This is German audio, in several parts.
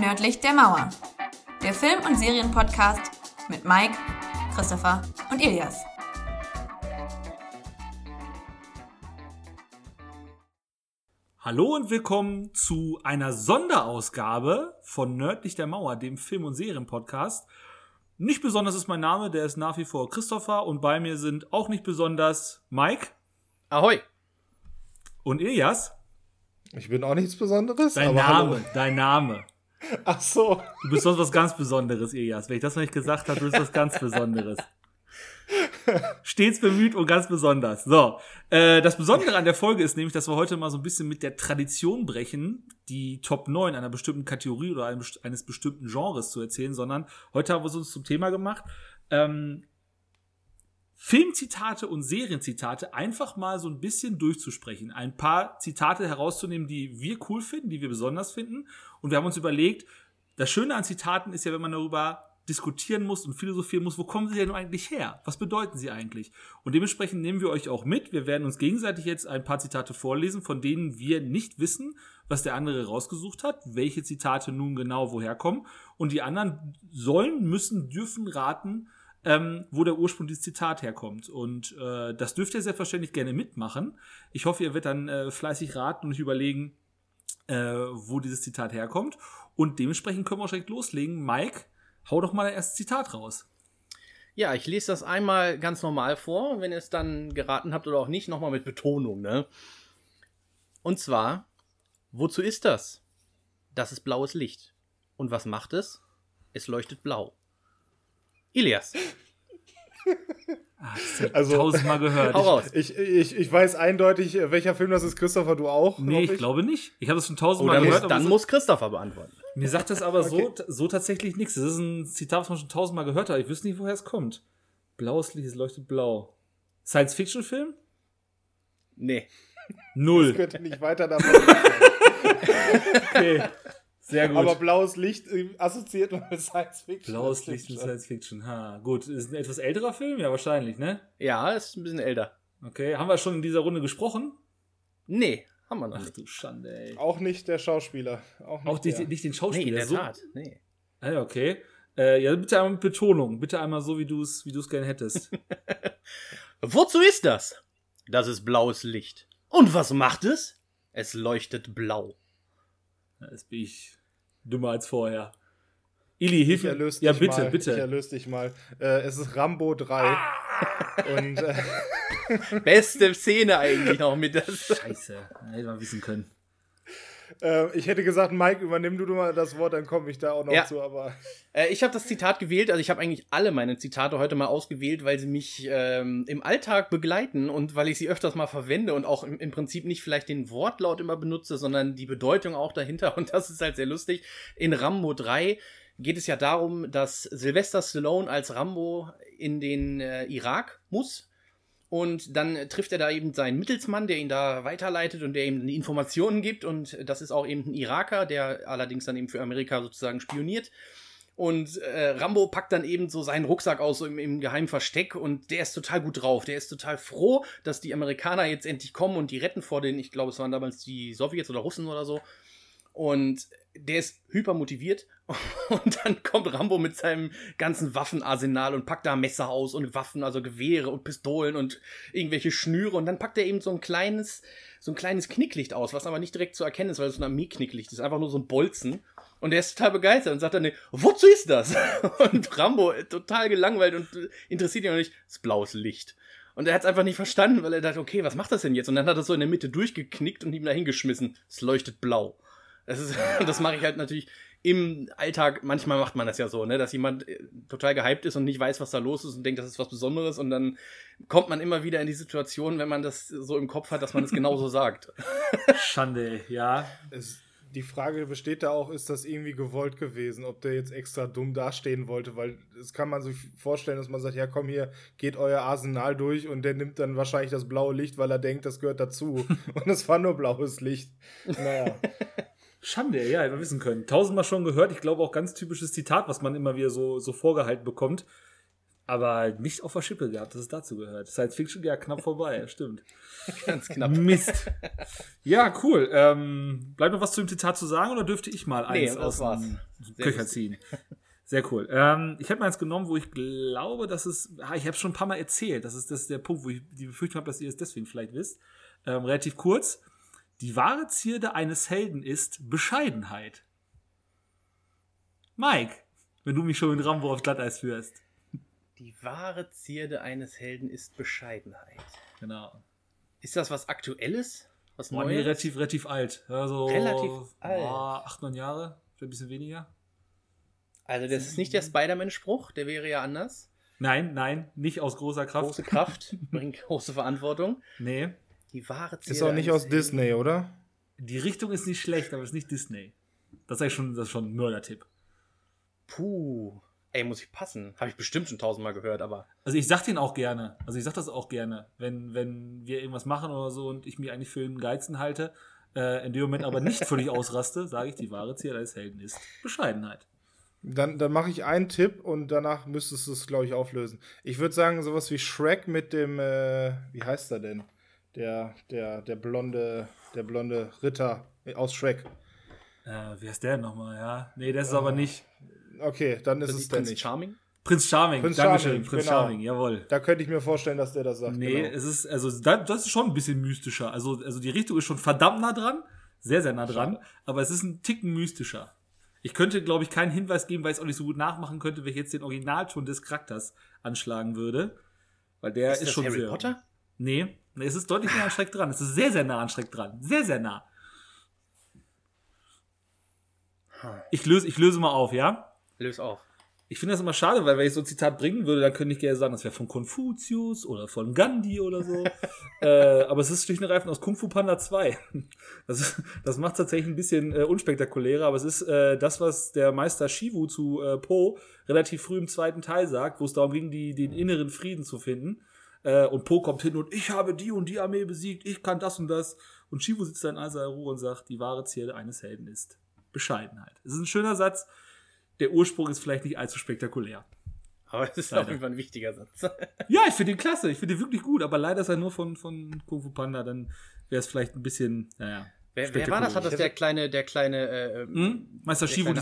Nördlich der Mauer. Der Film- und Serienpodcast mit Mike, Christopher und Ilias. Hallo und willkommen zu einer Sonderausgabe von Nördlich der Mauer, dem Film- und Serienpodcast. Nicht besonders ist mein Name, der ist nach wie vor Christopher und bei mir sind auch nicht besonders Mike Ahoi. und Ilias. Ich bin auch nichts Besonderes. Dein aber Name, hallo. dein Name. Ach so. Du bist sonst was ganz Besonderes, Ilias. Wenn ich das noch nicht gesagt habe, du bist was ganz Besonderes. Stets bemüht und ganz besonders. So, äh, das Besondere an der Folge ist nämlich, dass wir heute mal so ein bisschen mit der Tradition brechen, die Top 9 einer bestimmten Kategorie oder einem, eines bestimmten Genres zu erzählen, sondern heute haben wir es uns zum Thema gemacht, ähm, Filmzitate und Serienzitate einfach mal so ein bisschen durchzusprechen. Ein paar Zitate herauszunehmen, die wir cool finden, die wir besonders finden. Und wir haben uns überlegt, das Schöne an Zitaten ist ja, wenn man darüber diskutieren muss und philosophieren muss, wo kommen sie denn eigentlich her? Was bedeuten sie eigentlich? Und dementsprechend nehmen wir euch auch mit. Wir werden uns gegenseitig jetzt ein paar Zitate vorlesen, von denen wir nicht wissen, was der andere rausgesucht hat, welche Zitate nun genau woher kommen. Und die anderen sollen, müssen, dürfen raten, ähm, wo der Ursprung dieses Zitat herkommt. Und äh, das dürft ihr selbstverständlich gerne mitmachen. Ich hoffe, ihr werdet dann äh, fleißig raten und euch überlegen, äh, wo dieses Zitat herkommt. Und dementsprechend können wir auch direkt loslegen. Mike, hau doch mal das erste Zitat raus. Ja, ich lese das einmal ganz normal vor, wenn ihr es dann geraten habt oder auch nicht, nochmal mit Betonung, ne? Und zwar, wozu ist das? Das ist blaues Licht. Und was macht es? Es leuchtet blau. Ilias, ja Also- tausendmal gehört. hau raus. Ich, ich, ich weiß eindeutig, welcher Film das ist. Christopher, du auch? Nee, hoffe ich glaube nicht. Ich habe das schon Oh, tausendmal muss, gehört. aber dann so- muss Christopher beantworten. mir sagt das aber Okay. so, so tatsächlich nichts. Das ist ein Zitat, was man schon tausendmal gehört hat. Ich wüsste nicht, woher es kommt. Blaues Licht, es leuchtet blau. Science-Fiction-Film? Nee. Null. Ich könnte nicht weiter davon. Okay. Sehr gut. Aber blaues Licht äh, assoziiert man mit Science Fiction. Blaues Das Licht und schon. Science Fiction. Ha, gut. Ist ein etwas älterer Film? Ja, wahrscheinlich, ne? Ja, ist ein bisschen älter. Okay. Haben wir schon in dieser Runde gesprochen? Nee, haben wir noch Ach nicht. du Schande, ey. Auch nicht der Schauspieler. Auch nicht, Auch die, der. nicht den Nee, in Schauspieler. der so, Tat. Nee. Ah, ja, okay. Äh, ja, bitte einmal mit Betonung. Bitte einmal so, wie du es wie du's gerne hättest. Wozu ist das? Das ist blaues Licht. Und was macht es? Es leuchtet blau. Jetzt bin ich dümmer als vorher. Ili, hilf Ich mir. Ja, bitte, mal. Ich bitte. erlöse dich mal. Äh, es ist Rambo 3. Und äh, Beste Szene eigentlich noch mit das. Scheiße. Hätte man wissen können. Äh, ich hätte gesagt, Mike, übernimm du mal das Wort, dann komme ich da auch noch Ja. zu. Aber Äh, ich habe das Zitat gewählt, also ich habe eigentlich alle meine Zitate heute mal ausgewählt, weil sie mich ähm, im Alltag begleiten und weil ich sie öfters mal verwende und auch im, im Prinzip nicht vielleicht den Wortlaut immer benutze, sondern die Bedeutung auch dahinter und das ist halt sehr lustig. In Rambo 3 geht es ja darum, dass Sylvester Stallone als Rambo in den äh, Irak muss und dann trifft er da eben seinen Mittelsmann, der ihn da weiterleitet und der ihm die Informationen gibt. Und das ist auch eben ein Iraker, der allerdings dann eben für Amerika sozusagen spioniert. Und äh, Rambo packt dann eben so seinen Rucksack aus so im, im geheimen Versteck und der ist total gut drauf. Der ist total froh, dass die Amerikaner jetzt endlich kommen und die retten vor den, ich glaube, es waren damals die Sowjets oder Russen oder so. Und der ist hyper motiviert. Und dann kommt Rambo mit seinem ganzen Waffenarsenal und packt da Messer aus und Waffen, also Gewehre und Pistolen und irgendwelche Schnüre. Und dann packt er eben so ein kleines, so ein kleines Knicklicht aus, was aber nicht direkt zu erkennen ist, weil es ein Armee-Knicklicht ist. Einfach nur so ein Bolzen. Und der ist total begeistert und sagt dann, wozu ist das? Und Rambo äh, total gelangweilt und äh, interessiert ihn noch nicht, das blaues Licht. Und er hat es einfach nicht verstanden, weil er dachte, okay, was macht das denn jetzt? Und dann hat er so in der Mitte durchgeknickt und ihm da hingeschmissen. Es leuchtet blau. Das, ist, das mache ich halt natürlich im Alltag. Manchmal macht man das ja so, ne, dass jemand äh, total gehypt ist und nicht weiß, was da los ist und denkt, das ist was Besonderes. Und dann kommt man immer wieder in die Situation, wenn man das so im Kopf hat, dass man es genauso sagt. Schande, ja. es, die Frage besteht da auch, ist das irgendwie gewollt gewesen, ob der jetzt extra dumm dastehen wollte, weil das kann man sich vorstellen, dass man sagt, ja komm hier, geht euer Arsenal durch und der nimmt dann wahrscheinlich das blaue Licht, weil er denkt, das gehört dazu. und es war nur blaues Licht. Naja. Schande, ja, hätte man wissen können. Tausendmal schon gehört. Ich glaube auch ganz typisches Zitat, was man immer wieder so, so vorgehalten bekommt. Aber nicht auf der Schippe gehabt, dass es dazu gehört. Science Fiction ja knapp vorbei, stimmt. Ganz knapp. Mist. Ja, cool. Ähm, bleibt noch was zu dem Zitat zu sagen oder dürfte ich mal Nee, eins das aus dem Köcher ziehen? Sehr cool. Ähm, ich habe mal eins genommen, wo ich glaube, dass es. Ah, ich habe schon ein paar Mal erzählt. Das ist, das ist der Punkt, wo ich die Befürchtung habe, dass ihr es deswegen vielleicht wisst. Ähm, relativ kurz. Die wahre Zierde eines Helden ist Bescheidenheit. Mike, wenn du mich schon mit Rambo auf Glatteis führst. Die wahre Zierde eines Helden ist Bescheidenheit. Genau. Ist das was Aktuelles? Was Boah, nee, Neues? relativ, relativ alt. Also, Relativ alt. Boah, acht, neun Jahre. Vielleicht ein bisschen weniger. Also, das ist nicht der Spider-Man-Spruch, der wäre ja anders. Nein, nein, nicht aus großer Kraft. Große Kraft bringt große Verantwortung. Nee. Die wahre Zierde. Ist auch nicht aus. Disney, oder? Die Richtung ist nicht schlecht, aber es ist nicht Disney. Das ist eigentlich schon, das ist schon ein Mördertipp. Puh. Ey, muss ich passen. Habe ich bestimmt schon tausendmal gehört, aber. Also ich sag den auch gerne. Also ich sag das auch gerne, wenn, wenn wir irgendwas machen oder so und ich mich eigentlich für einen Geizen halte, äh, in dem Moment aber nicht völlig ausraste, sage ich, die wahre Ziel eines Helden ist Bescheidenheit. Dann, dann mache ich einen Tipp und danach müsstest du es, glaube ich, auflösen. Ich würde sagen, sowas wie Shrek mit dem, äh, wie heißt er denn? Der, der, der blonde, der blonde Ritter aus Shrek. Äh, wie heißt der nochmal, ja? Nee, das ist aber nicht. Okay, dann ist es ist der Prinz nicht. Charming. Prinz Charming, Prinz Dankeschön, Charming, Prinz genau. Charming, jawohl. Da könnte ich mir vorstellen, dass der das sagt. Nee, genau. es ist, also da, das ist schon ein bisschen mystischer. Also, also die Richtung ist schon verdammt nah dran, sehr, sehr nah dran, aber es ist ein Ticken mystischer. Ich könnte, glaube ich, keinen Hinweis geben, weil ich es auch nicht so gut nachmachen könnte, wenn ich jetzt den Originalton des Charakters anschlagen würde. Weil der ist, Ist das schon Harry sehr. Potter? Nee, nee, es ist deutlich nah an Schreck dran. Es ist sehr, sehr nah an Schreck dran. Sehr, sehr nah. Ich löse, ich löse mal auf, ja? Löse auf. Ich finde das immer schade, weil wenn ich so ein Zitat bringen würde, dann könnte ich gerne sagen, das wäre von Konfuzius oder von Gandhi oder so. äh, aber es ist schlicht und ergreifend aus Kung Fu Panda 2. Das, das macht tatsächlich ein bisschen äh, unspektakulärer, aber es ist äh, das, was der Meister Shivu zu äh, Po relativ früh im zweiten Teil sagt, wo es darum ging, die, den inneren Frieden zu finden. Äh, und Po kommt hin und ich habe die und die Armee besiegt, ich kann das und das. Und Shivu sitzt da in all seiner Ruhe und sagt, die wahre Zierde eines Helden ist Bescheidenheit. Es ist ein schöner Satz. Der Ursprung ist vielleicht nicht allzu spektakulär. Aber es ist Leider. auf jeden Fall ein wichtiger Satz. Ja, ich finde ihn klasse. Ich finde ihn wirklich gut. Aber leider ist er nur von, von Kung Fu Panda. Dann wäre es vielleicht ein bisschen, naja. wer, wer war das? Hat das der kleine, der kleine, äh, Hm? Meister Shivu,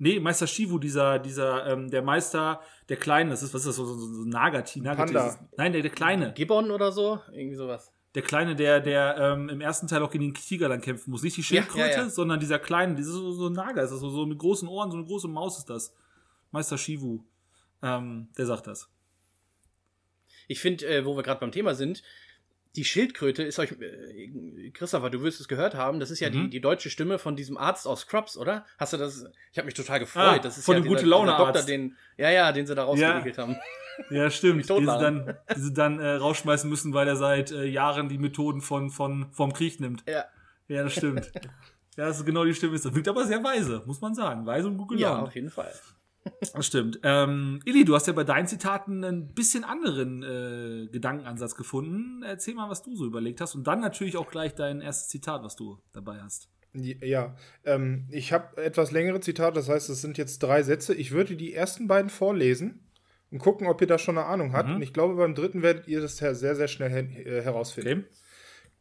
nee, Meister Shivu, dieser, dieser, ähm, der Meister, der Kleine, das ist, was ist das, so, so, so ein Nagati, Nagati Panda. Nein, der, der Kleine. Gibbon oder so? Irgendwie sowas. Der Kleine, der, der ähm, im ersten Teil auch gegen den Tiger dann kämpfen muss. Nicht die Ja, Schildkröte, ja, ja. sondern dieser Kleine, dieses so, so ein Nager ist das, so, so mit großen Ohren, so eine große Maus ist das. Meister Shivu. Ähm, der sagt das. Ich finde, äh, wo wir gerade beim Thema sind, die Schildkröte ist euch, äh, Christopher, du wirst es gehört haben, das ist ja Mhm. die, die deutsche Stimme von diesem Arzt aus Scrubs, oder? Hast du das? Ich habe mich total gefreut. Ah, das ist von ja dem dieser- Gute-Laune-Arzt. dieser Doktor, den, ja, ja, den sie da rausgewickelt haben. Ja, stimmt. Die sie dann, die sie dann äh, rausschmeißen müssen, weil er seit äh, Jahren die Methoden von, von, vom Krieg nimmt. Ja, Ja, das stimmt. ja, das ist genau die Stimme. Das wirkt aber sehr weise, muss man sagen. Weise und gut ja, gelaunt. auf jeden Fall. Das stimmt. Ähm, Ili, du hast ja bei deinen Zitaten ein bisschen anderen äh, Gedankenansatz gefunden. Erzähl mal, was du so überlegt hast. Und dann natürlich auch gleich dein erstes Zitat, was du dabei hast. Ja, ähm, ich habe etwas längere Zitate, das heißt, es sind jetzt drei Sätze. Ich würde die ersten beiden vorlesen und gucken, ob ihr da schon eine Ahnung habt. Mhm. Und ich glaube, beim dritten werdet ihr das sehr, sehr schnell her äh, herausfinden. Okay.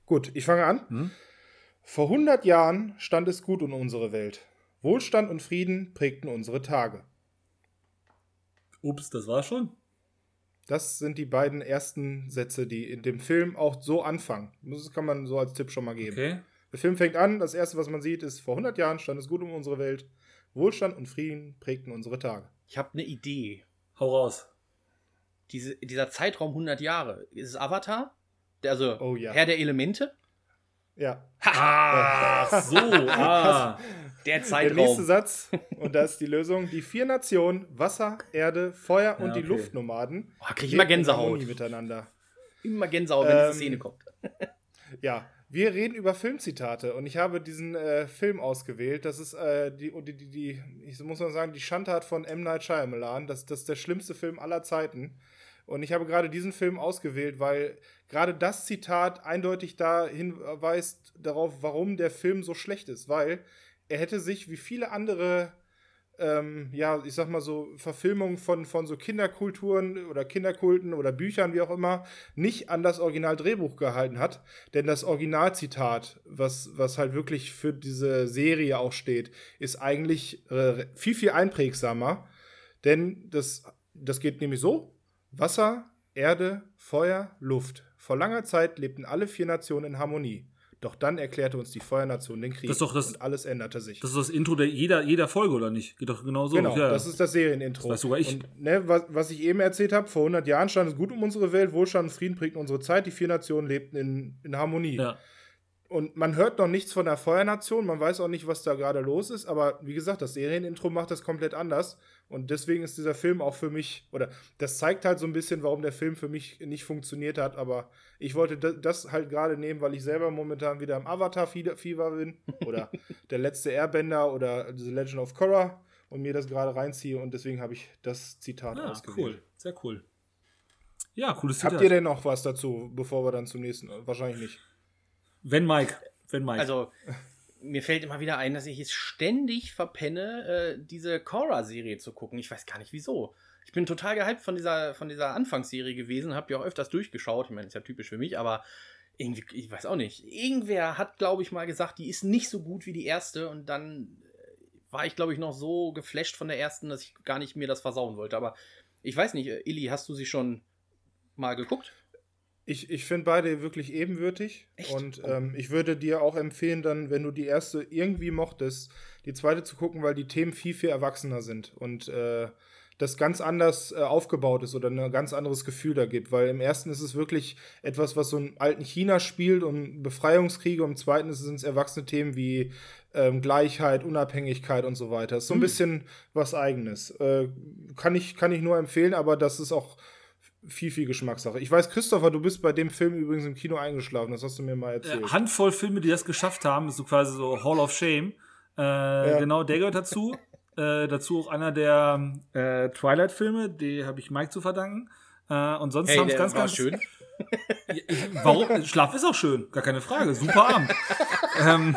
Gut, ich fange an. Mhm. Vor 100 Jahren stand es gut um unsere Welt. Wohlstand und Frieden prägten unsere Tage. Ups, das war schon. Das sind die beiden ersten Sätze, die in dem Film auch so anfangen. Das kann man so als Tipp schon mal geben. Okay. Der Film fängt an, das erste, was man sieht, ist, vor 100 Jahren stand es gut um unsere Welt. Wohlstand und Frieden prägten unsere Tage. Ich habe eine Idee. Hau raus. Diese, dieser Zeitraum 100 Jahre, ist es Avatar? Der, also Oh ja. Herr der Elemente? Ja. Ach so. Ah. Der Der Zeitraum. nächste Satz, und das ist die Lösung, die vier Nationen, Wasser, Erde, Feuer und Ja, die okay. Luftnomaden Boah, krieg ich immer Gänsehaut. Miteinander. Immer Gänsehaut, wenn diese Ähm, Szene kommt. Ja, wir reden über Filmzitate und ich habe diesen äh, Film ausgewählt. Das ist äh, die, die, die, die, ich muss mal sagen, die Schandtat von M. Night Shyamalan. Das, das ist der schlimmste Film aller Zeiten. Und ich habe gerade diesen Film ausgewählt, weil gerade das Zitat eindeutig da hinweist darauf, warum der Film so schlecht ist. Weil er hätte sich wie viele andere ähm, ja, ich sag mal so, Verfilmungen von, von so Kinderkulturen oder Kinderkulten oder Büchern, wie auch immer, nicht an das Originaldrehbuch gehalten hat. Denn das Originalzitat, was, was halt wirklich für diese Serie auch steht, ist eigentlich äh, viel, viel einprägsamer. Denn das, das geht nämlich so: Wasser, Erde, Feuer, Luft. Vor langer Zeit lebten alle vier Nationen in Harmonie. Doch dann erklärte uns die Feuernation den Krieg Das doch das- und alles änderte sich. Das ist das Intro der jeder, jeder Folge, oder nicht? Geht doch genau so. Genau, ja, das ist das Serienintro. Das sogar ich. Und, ne, was, was ich eben erzählt habe, vor 100 Jahren stand es gut um unsere Welt, Wohlstand und Frieden prägten unsere Zeit, die vier Nationen lebten in, in Harmonie. ja. Und man hört noch nichts von der Feuernation, man weiß auch nicht, was da gerade los ist, aber wie gesagt, das Serienintro macht das komplett anders. Und deswegen ist dieser Film auch für mich, oder das zeigt halt so ein bisschen, warum der Film für mich nicht funktioniert hat. Aber ich wollte da- das halt gerade nehmen, weil ich selber momentan wieder im Avatar-Fieber bin. Oder der letzte Airbender oder The Legend of Korra und mir das gerade reinziehe. Und deswegen habe ich das Zitat Ah, ausgewählt. cool. Sehr cool. Ja, cooles Habt Zitat. ihr denn noch was dazu, bevor wir dann zum nächsten? Wahrscheinlich nicht. Wenn Mike. Wenn Mike. Also, mir fällt immer wieder ein, dass ich es ständig verpenne, äh, diese Korra-Serie zu gucken. Ich weiß gar nicht wieso. Ich bin total gehypt von dieser, von dieser Anfangsserie gewesen, hab die auch öfters durchgeschaut. Ich meine, ist ja typisch für mich, aber irgendwie, ich weiß auch nicht. Irgendwer hat, glaube ich, mal gesagt, die ist nicht so gut wie die erste und dann äh, war ich, glaube ich, noch so geflasht von der ersten, dass ich gar nicht mir das versauen wollte. Aber ich weiß nicht, äh, Illy, hast du sie schon mal geguckt? Ich, ich finde beide wirklich ebenwürdig. Echt? Und Oh. ähm, ich würde dir auch empfehlen, dann, wenn du die erste irgendwie mochtest, die zweite zu gucken, weil die Themen viel, viel erwachsener sind. Und äh, das ganz anders äh, aufgebaut ist oder ein ganz anderes Gefühl da gibt. Weil im ersten ist es wirklich etwas, was so im alten China spielt und Befreiungskriege. Und im zweiten sind es erwachsene Themen wie ähm, Gleichheit, Unabhängigkeit und so weiter. Ist so ein Hm. bisschen was Eigenes. Äh, kann, ich, kann ich nur empfehlen, aber das ist auch viel, viel Geschmackssache. Ich weiß, Christopher, du bist bei dem Film übrigens im Kino eingeschlafen. Das hast du mir mal erzählt. äh, Handvoll Filme, die das geschafft haben, ist so quasi so Hall of Shame. Äh, Genau, der gehört dazu. äh, dazu auch einer der äh, Twilight-Filme, die habe ich Mike zu verdanken. Äh, und sonst haben es ganz, war ganz schön. Ich, warum? Schlaf ist auch schön, gar keine Frage. Super Abend. ähm,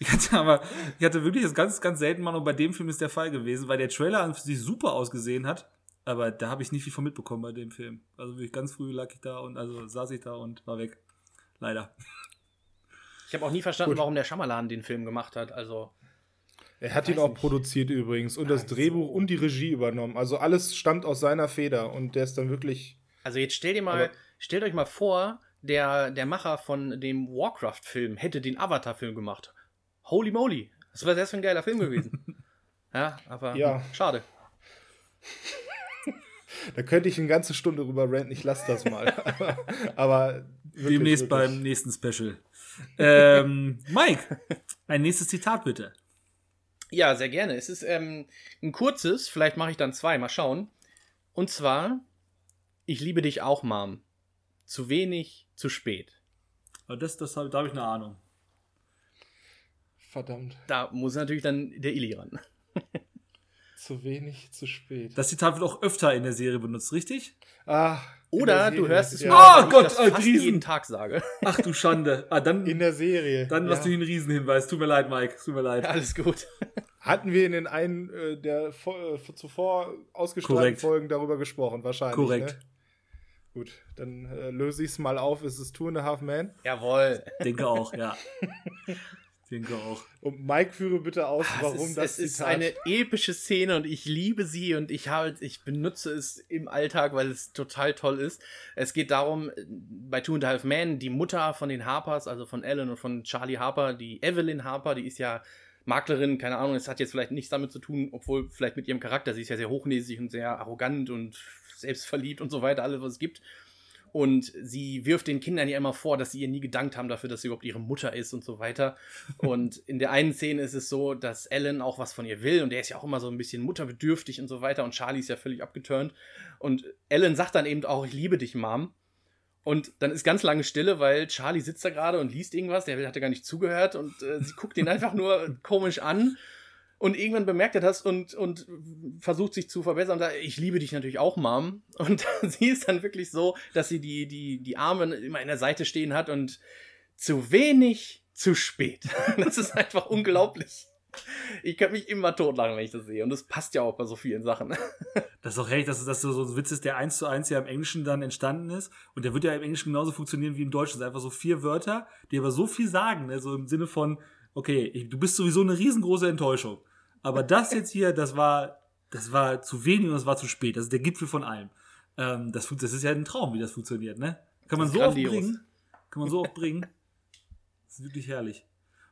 ich hatte aber, ich hatte wirklich das ganz, ganz selten mal, und bei dem Film ist der Fall gewesen, weil der Trailer an sich super ausgesehen hat. Aber da habe ich nicht viel von mitbekommen bei dem Film. Also wirklich ganz früh lag ich da und also saß ich da und war weg. Leider. Ich habe auch nie verstanden, Gut. warum der Schamalan den Film gemacht hat. Also, er hat ihn auch nicht. produziert übrigens und das Ach so. Drehbuch und die Regie übernommen. Also alles stammt aus seiner Feder und der ist dann wirklich. also jetzt stell dir mal, stellt euch mal vor, der, der Macher von dem Warcraft-Film hätte den Avatar-Film gemacht. Holy moly. Das wäre das für ein geiler Film gewesen. ja, aber Ja. schade. Da könnte ich eine ganze Stunde drüber ranten, ich lasse das mal. aber, aber wirklich, Demnächst wirklich. beim nächsten Special. ähm, Mike, ein nächstes Zitat bitte. Ja, sehr gerne. Es ist ähm, ein kurzes, vielleicht mache ich dann zwei, mal schauen. Und zwar, ich liebe dich auch, Mom. Zu wenig, zu spät. Aber Das, das hab, da habe ich eine Ahnung. Verdammt, Da muss natürlich dann der Illy ran. zu wenig, zu spät. Das Zitat wird auch öfter in der Serie benutzt, richtig? Ah, Oder der du hörst es ja. nur, Ah, weil ich Gott, das ein fast Riesen. jeden Tag sage. Ach du Schande. Ah, dann, In der Serie. dann ja. machst du einen Riesenhinweis. Tut mir leid, Mike. Tut mir leid. Alles gut. Hatten wir in den einen äh, der vor, äh, zuvor ausgestrahlten. Folgen darüber gesprochen, wahrscheinlich. Korrekt. Ne? Gut, dann äh, löse ich es mal auf. Es ist Two and a Half Men. Jawohl. Denke auch, ja. Denke auch. Und Mike führe bitte aus, warum Ah, es ist, das es ist Zitat. eine epische Szene und ich liebe sie und ich habe, ich benutze es im Alltag, weil es total toll ist. Es geht darum, bei Two and a Half Men, die Mutter von den Harpers, also von Ellen und von Charlie Harper, die Evelyn Harper, die ist ja Maklerin, keine Ahnung, es hat jetzt vielleicht nichts damit zu tun, obwohl vielleicht mit ihrem Charakter, sie ist ja sehr hochnäsig und sehr arrogant und selbstverliebt und so weiter, alles was es gibt. Und sie wirft den Kindern ja immer vor, dass sie ihr nie gedankt haben dafür, dass sie überhaupt ihre Mutter ist und so weiter. Und in der einen Szene ist es so, dass Ellen auch was von ihr will und der ist ja auch immer so ein bisschen mutterbedürftig und so weiter und Charlie ist ja völlig abgeturnt. Und Ellen sagt dann eben auch, ich liebe dich, Mom. Und dann ist ganz lange Stille, weil Charlie sitzt da gerade und liest irgendwas, der hat ja gar nicht zugehört und äh, sie guckt ihn einfach nur komisch an. Und irgendwann bemerkt er das und, und versucht sich zu verbessern. Und sagt, ich liebe dich natürlich auch, Mom. Und sie ist dann wirklich so, dass sie die, die, die Arme immer in der Seite stehen hat und zu wenig, zu spät. Das ist einfach unglaublich. Ich könnte mich immer totlachen, wenn ich das sehe. Und das passt ja auch bei so vielen Sachen. Das ist doch herrlich, dass das so ein Witz ist, der eins zu eins ja im Englischen dann entstanden ist. Und der wird ja im Englischen genauso funktionieren wie im Deutschen. Das sind einfach so vier Wörter, die aber so viel sagen. Ne? So im Sinne von, okay, du bist sowieso eine riesengroße Enttäuschung. Aber das jetzt hier, das war, das war zu wenig und das war zu spät. Das ist der Gipfel von allem. Ähm, das, das ist ja ein Traum, wie das funktioniert, ne? Kann man so oft grandios. bringen. Kann man so oft bringen. Das ist wirklich herrlich.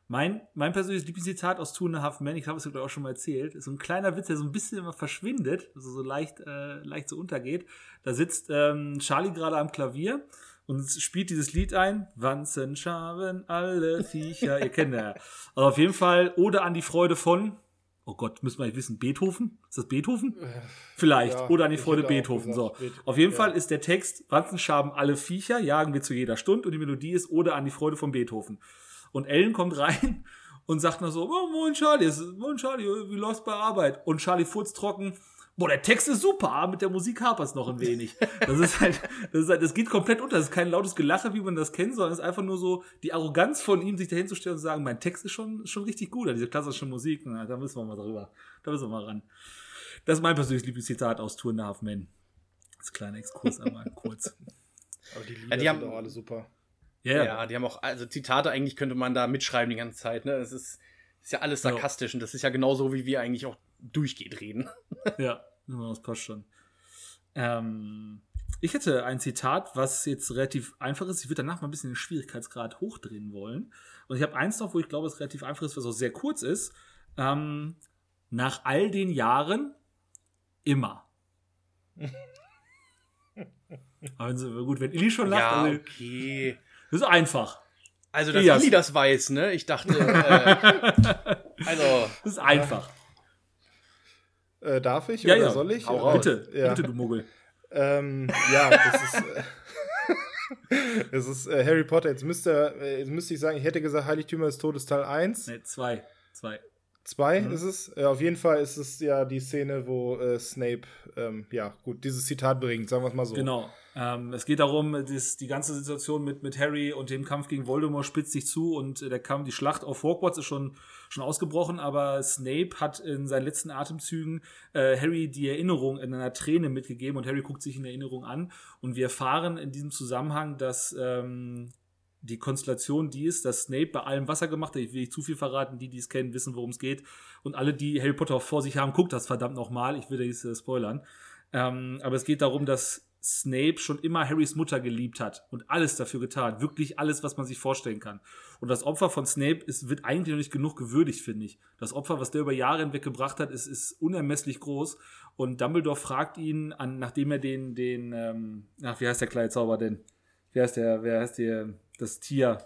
Mein, mein persönliches Lieblingszitat aus Two and a Half Men, ich habe es ja auch schon mal erzählt, ist so ein kleiner Witz, der so ein bisschen immer verschwindet, also so leicht, äh, leicht so untergeht. Da sitzt ähm, Charlie gerade am Klavier und spielt dieses Lied ein. Wanzen, Schaben, alle Viecher. Ihr kennt ja. Also auf jeden Fall Ode an die Freude von, oh Gott, müssen wir nicht wissen, Beethoven? Ist das Beethoven? Vielleicht. Ja, Oder an die Freude Beethoven. So. Beethoven, Auf jeden ja. Fall ist der Text, Wanzenschaben alle Viecher, jagen wir zu jeder Stunde und die Melodie ist Ode an die Freude von Beethoven. Und Ellen kommt rein und sagt noch so, oh, moin Charlie, moin Charlie, wie läuft's bei Arbeit? Und Charlie furzt trocken, boah, der Text ist super, aber mit der Musik hapert's noch ein wenig. Das ist halt, das ist halt, das geht komplett unter. Das ist kein lautes Gelache, wie man das kennt, sondern es ist einfach nur so die Arroganz von ihm, sich dahin zu stellen und zu sagen, mein Text ist schon, schon richtig gut, diese klassische Musik, na, da müssen wir mal drüber, da müssen wir mal ran. Das ist mein persönliches Lieblingszitat aus Two and a Half Men. Das kleiner Exkurs einmal kurz. Aber die Lieder Ja, die haben- sind auch alle super. Ja, Ja, die haben auch, also Zitate eigentlich könnte man da mitschreiben die ganze Zeit, ne? Es ist, ist ja alles Ja. sarkastisch und das ist ja genauso, wie wir eigentlich auch durchgeht reden. Ja, das passt schon. Ähm, ich hätte ein Zitat, was jetzt relativ einfach ist. Ich würde danach mal ein bisschen den Schwierigkeitsgrad hochdrehen wollen. Und ich habe eins noch, wo ich glaube, es relativ einfach ist, was auch sehr kurz ist. Ähm, nach all den Jahren immer. Sie, gut, wenn Illy schon lacht, ja, also, okay. das ist einfach. Also, dass Elias. Ili das weiß, ne? Ich dachte, äh, also, Das ist einfach. Äh, darf ich Ja, oder ja. soll ich? Hau raus. Bitte, Ja. bitte, du Muggel. Ähm, ja, das ist. Äh, es ist äh, Harry Potter. Jetzt müsste, äh, jetzt müsste ich sagen, ich hätte gesagt Heiligtümer des Todes Teil 1. Ne, zwei. Zwei. 2 Mhm. ist es. Äh, auf jeden Fall ist es ja die Szene, wo äh, Snape, ähm, ja, gut, dieses Zitat bringt, sagen wir es mal so. Genau. Ähm, es geht darum, das, die ganze Situation mit, mit Harry und dem Kampf gegen Voldemort spitzt sich zu und äh, der Kampf, die Schlacht auf Hogwarts ist schon, schon ausgebrochen, aber Snape hat in seinen letzten Atemzügen äh, Harry die Erinnerung in einer Träne mitgegeben und Harry guckt sich in Erinnerung an und wir erfahren in diesem Zusammenhang, dass ähm, die Konstellation die ist, dass Snape bei allem Wasser gemacht hat. Ich will nicht zu viel verraten. Die, die es kennen, wissen, worum es geht. Und alle, die Harry Potter vor sich haben, guckt das verdammt nochmal. Ich will da nicht äh, spoilern. Ähm, aber es geht darum, dass Snape schon immer Harrys Mutter geliebt hat und alles dafür getan. Wirklich alles, was man sich vorstellen kann. Und das Opfer von Snape ist, wird eigentlich noch nicht genug gewürdigt, finde ich. Das Opfer, was der über Jahre hinweg gebracht hat, ist, ist unermesslich groß. Und Dumbledore fragt ihn, an, nachdem er den, den, ähm, ach, wie heißt der kleine Zauber denn? Wie heißt der, wer heißt der, das Tier,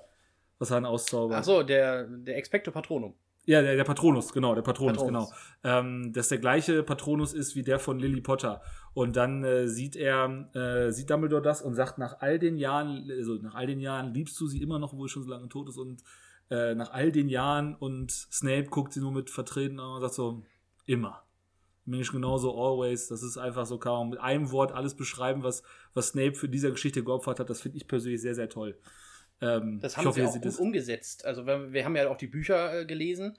was er dann auszaubert? ach so, der, der Expecto Patronum. Ja, der, der Patronus, genau, der Patronus, Patronus. genau. Ähm, dass der gleiche Patronus ist wie der von Lily Potter. Und dann äh, sieht er, äh, sieht Dumbledore das und sagt, nach all den Jahren, also nach all den Jahren liebst du sie immer noch, wo sie schon so lange tot ist und äh, nach all den Jahren und Snape guckt sie nur mit Vertreten an und sagt so, immer. Mensch genauso always, das ist einfach so kaum mit einem Wort alles beschreiben, was, was Snape für diese Geschichte geopfert hat, das finde ich persönlich sehr, sehr toll. Ähm, Das haben hoffe, sie ihr auch gut es. umgesetzt. Also wir, wir haben ja auch die Bücher äh, gelesen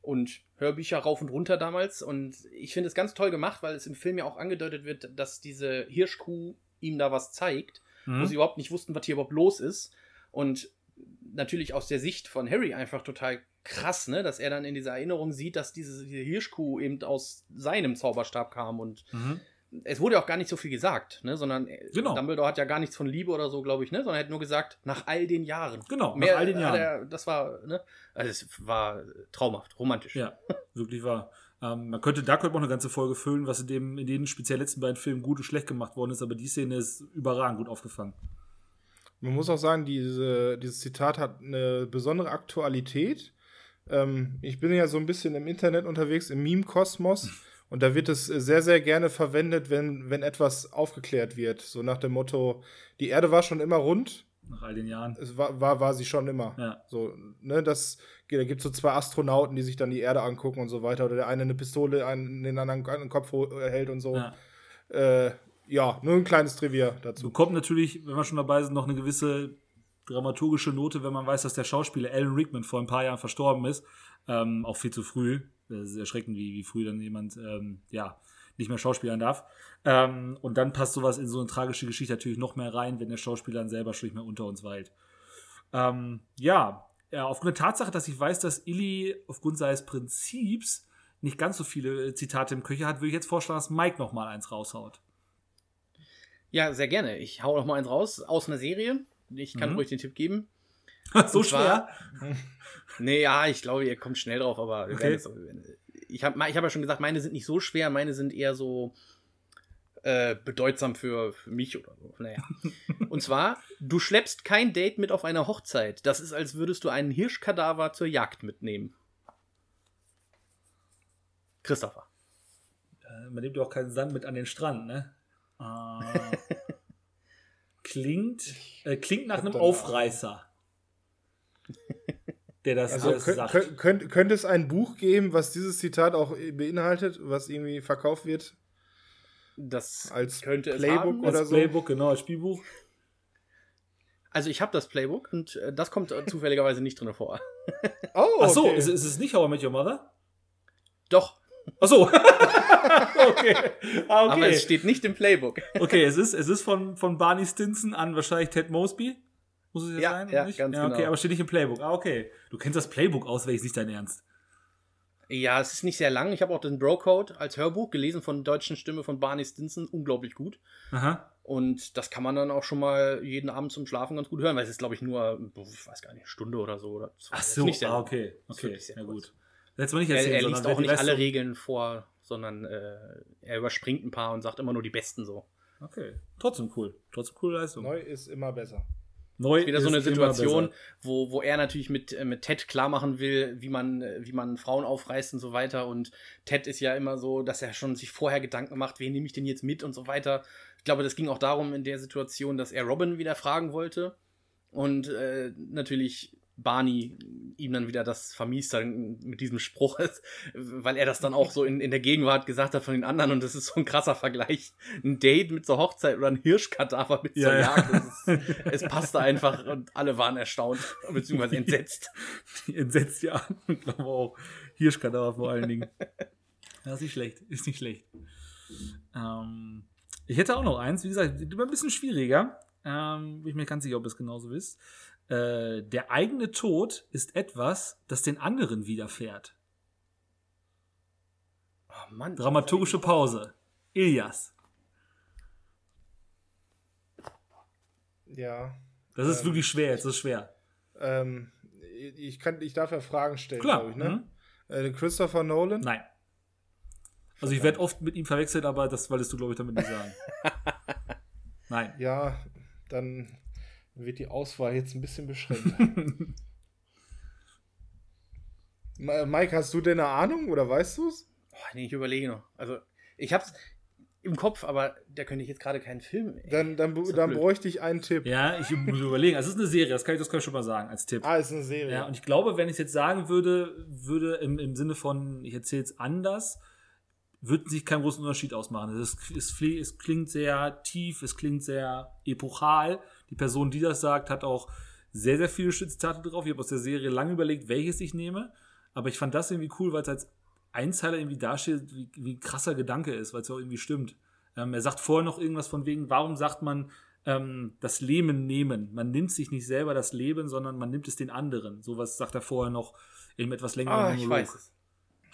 und Hörbücher rauf und runter damals. Und ich finde es ganz toll gemacht, weil es im Film ja auch angedeutet wird, dass diese Hirschkuh ihm da was zeigt, wo Mhm. sie überhaupt nicht wussten, was hier überhaupt los ist. Und natürlich aus der Sicht von Harry einfach total krass, ne, dass er dann in dieser Erinnerung sieht, dass diese, diese Hirschkuh eben aus seinem Zauberstab kam und Mhm. Es wurde ja auch gar nicht so viel gesagt, ne, sondern äh, Genau. Dumbledore hat ja gar nichts von Liebe oder so, glaube ich, ne, sondern er hat nur gesagt, nach all den Jahren. Genau, Mehr, nach all den hat Jahren. Er, das war, ne, also es war traumhaft, romantisch. Ja, wirklich wahr. Ähm, man könnte, da könnte man auch eine ganze Folge füllen, was in, dem, in den speziell letzten beiden Filmen gut und schlecht gemacht worden ist, aber die Szene ist überragend gut aufgefangen. Man muss auch sagen, diese, dieses Zitat hat eine besondere Aktualität. Ähm, ich bin ja so ein bisschen im Internet unterwegs, im Meme-Kosmos. Und da wird es sehr, sehr gerne verwendet, wenn, wenn etwas aufgeklärt wird. So nach dem Motto, die Erde war schon immer rund, Nach all den Jahren. es war, war, war sie schon immer. Ja. So, ne, das, da gibt es so zwei Astronauten, die sich dann die Erde angucken und so weiter. Oder der eine eine Pistole an den anderen an den Kopf ho- hält und so. Ja. Äh, ja, nur ein kleines Trivia dazu. kommt natürlich, wenn wir schon dabei sind, noch eine gewisse dramaturgische Note, wenn man weiß, dass der Schauspieler Alan Rickman vor ein paar Jahren verstorben ist. Ähm, auch viel zu früh. Das ist erschreckend, wie, wie früh dann jemand ähm, ja, nicht mehr schauspielern darf. Ähm, und dann passt sowas in so eine tragische Geschichte natürlich noch mehr rein, wenn der Schauspieler dann selber schon nicht mehr unter uns weilt. Ähm, ja, ja, aufgrund der Tatsache, dass ich weiß, dass Illy aufgrund seines Prinzips nicht ganz so viele äh, Zitate im Köcher hat, würde ich jetzt vorschlagen, dass Mike noch mal eins raushaut. Ja, sehr gerne. Ich hau noch mal eins raus aus einer Serie. Ich kann Mhm. ruhig den Tipp geben. so schwer? Nee, ja, ich glaube, ihr kommt schnell drauf, aber Okay. es- ich habe ich hab ja schon gesagt, meine sind nicht so schwer, meine sind eher so äh, bedeutsam für, für mich oder so. Naja. Und zwar, du schleppst kein Date mit auf einer Hochzeit. Das ist, als würdest du einen Hirschkadaver zur Jagd mitnehmen. Christopher. Äh, Man nimmt ja auch keinen Sand mit an den Strand, ne? Äh, klingt, klingt nach einem Aufreißer. Der das, Also könnt, sagt. könnt, könnt, könnte es ein Buch geben, was dieses Zitat auch beinhaltet, was irgendwie verkauft wird? Das Als könnte es Playbook haben. oder Als so? Playbook, genau, als Spielbuch. Also ich habe das Playbook und äh, das kommt äh, zufälligerweise nicht drin vor. Oh, Ach so, okay. ist, ist es nicht How I Met Your Mother? Doch, Ach so. okay. Ah, aber okay. es steht nicht im Playbook. okay, es ist, es ist von, von Barney Stinson an wahrscheinlich Ted Mosby. Muss es jetzt Ja, sein? ja, nicht? ganz ja, okay, genau. aber steht nicht im Playbook. Ah, okay. Du kennst das Playbook auswendig, ist nicht dein Ernst. Ja, es ist nicht sehr lang. Ich habe auch den Bro-Code als Hörbuch gelesen von der deutschen Stimme von Barney Stinson. Unglaublich gut. Aha. Und das kann man dann auch schon mal jeden Abend zum Schlafen ganz gut hören, weil es ist, glaube ich, nur, ich weiß gar nicht, eine Stunde oder so. Oder zwei. Ach so, nicht sehr ah, okay. Ist Okay, sehr ja gut. Hättest du nicht Er, erzählen er sollen, liest auch nicht alle Regeln vor, sondern äh, er überspringt ein paar und sagt immer nur die besten so. Okay, trotzdem cool. Trotzdem coole Leistung. Neu ist immer besser. Neu Wieder so eine Situation, wo, wo er natürlich mit, äh, mit Ted klar machen will, wie man, äh, wie man Frauen aufreißt und so weiter. Und Ted ist ja immer so, dass er schon sich vorher Gedanken macht, wen nehme ich denn jetzt mit und so weiter. Ich glaube, das ging auch darum in der Situation, dass er Robin wieder fragen wollte. Und äh, natürlich Barney ihm dann wieder das vermiest dann mit diesem Spruch, weil er das dann auch so in, in der Gegenwart gesagt hat von den anderen und das ist so ein krasser Vergleich. Ein Date mit zur Hochzeit oder ein Hirschkadaver mit zur Ja, ja. Jagd. Das ist, es passte einfach und alle waren erstaunt beziehungsweise entsetzt. Entsetzt ja. Ich glaube auch. Hirschkadaver vor allen Dingen. Ja, ist nicht schlecht. Ist nicht schlecht. Ähm, ich hätte auch noch eins, wie gesagt, immer ein bisschen schwieriger. Ähm, bin ich mir ganz sicher, ob ihr es genauso wisst. Äh, der eigene Tod ist etwas, das den anderen widerfährt. Oh Mann. Dramaturgische Pause. Ilias. Ja. Das ist Ähm, wirklich schwer, jetzt ist schwer. Ähm, ich, kann, ich darf ja Fragen stellen, Klar. glaube ich, ne? Mhm. Äh, Christopher Nolan? Nein. Also ich werde oft mit ihm verwechselt, aber das wolltest du, glaube ich, damit nicht sagen. Nein. Ja, dann wird die Auswahl jetzt ein bisschen beschränkt. Mike, hast du denn eine Ahnung oder weißt du es? Oh, nee, ich überlege noch. Also, ich hab's im Kopf, aber da könnte ich jetzt gerade keinen Film. ey. Dann, dann, dann blöd. bräuchte ich einen Tipp. Ja, ich muss überlegen. Also es ist eine Serie, das kann ich, das kann ich schon mal sagen, als Tipp. Ah, ist eine Serie. Ja, und ich glaube, wenn ich es jetzt sagen würde, würde im, im Sinne von, ich erzähle es anders, würde sich keinen großen Unterschied ausmachen. Es, ist, es, es klingt sehr tief, es klingt sehr epochal. Die Person, die das sagt, hat auch sehr, sehr viele Zitate drauf. Ich habe aus der Serie lange überlegt, welches ich nehme. Aber ich fand das irgendwie cool, weil es als Einzeiler irgendwie dasteht, wie, wie ein krasser Gedanke ist, weil es auch irgendwie stimmt. Ähm, er sagt vorher noch irgendwas von wegen, warum sagt man ähm, das Leben nehmen? Man nimmt sich nicht selber das Leben, sondern man nimmt es den anderen. Sowas sagt er vorher noch in etwas längeren Ah, ich weiß es.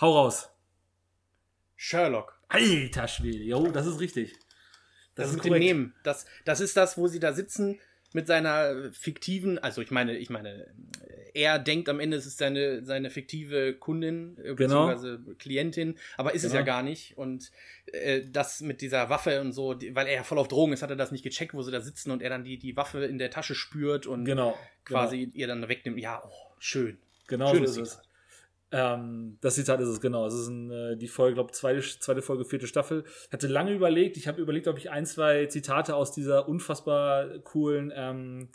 Hau raus. Sherlock. Alter Schwede, jo, das ist richtig. Das, ist mit dem korrekt. Nehmen. Das, das ist das, wo sie da sitzen mit seiner fiktiven, also ich meine, ich meine, er denkt am Ende, es ist seine, seine fiktive Kundin, äh, Genau. beziehungsweise Klientin, aber ist es Genau. ja gar nicht. Und äh, das mit dieser Waffe und so, die, weil er ja voll auf Drogen ist, hat er das nicht gecheckt, wo sie da sitzen und er dann die, die Waffe in der Tasche spürt und Genau. quasi ihr dann wegnimmt. Ja, oh, schön. Genau, Schönes so ist es. Ähm, das Zitat ist es, genau. Es ist ein, äh, die Folge, glaube zweite, zweite Folge, vierte Staffel. Ich hatte lange überlegt. Ich habe überlegt, ob ich ein, zwei Zitate aus dieser unfassbar coolen ähm,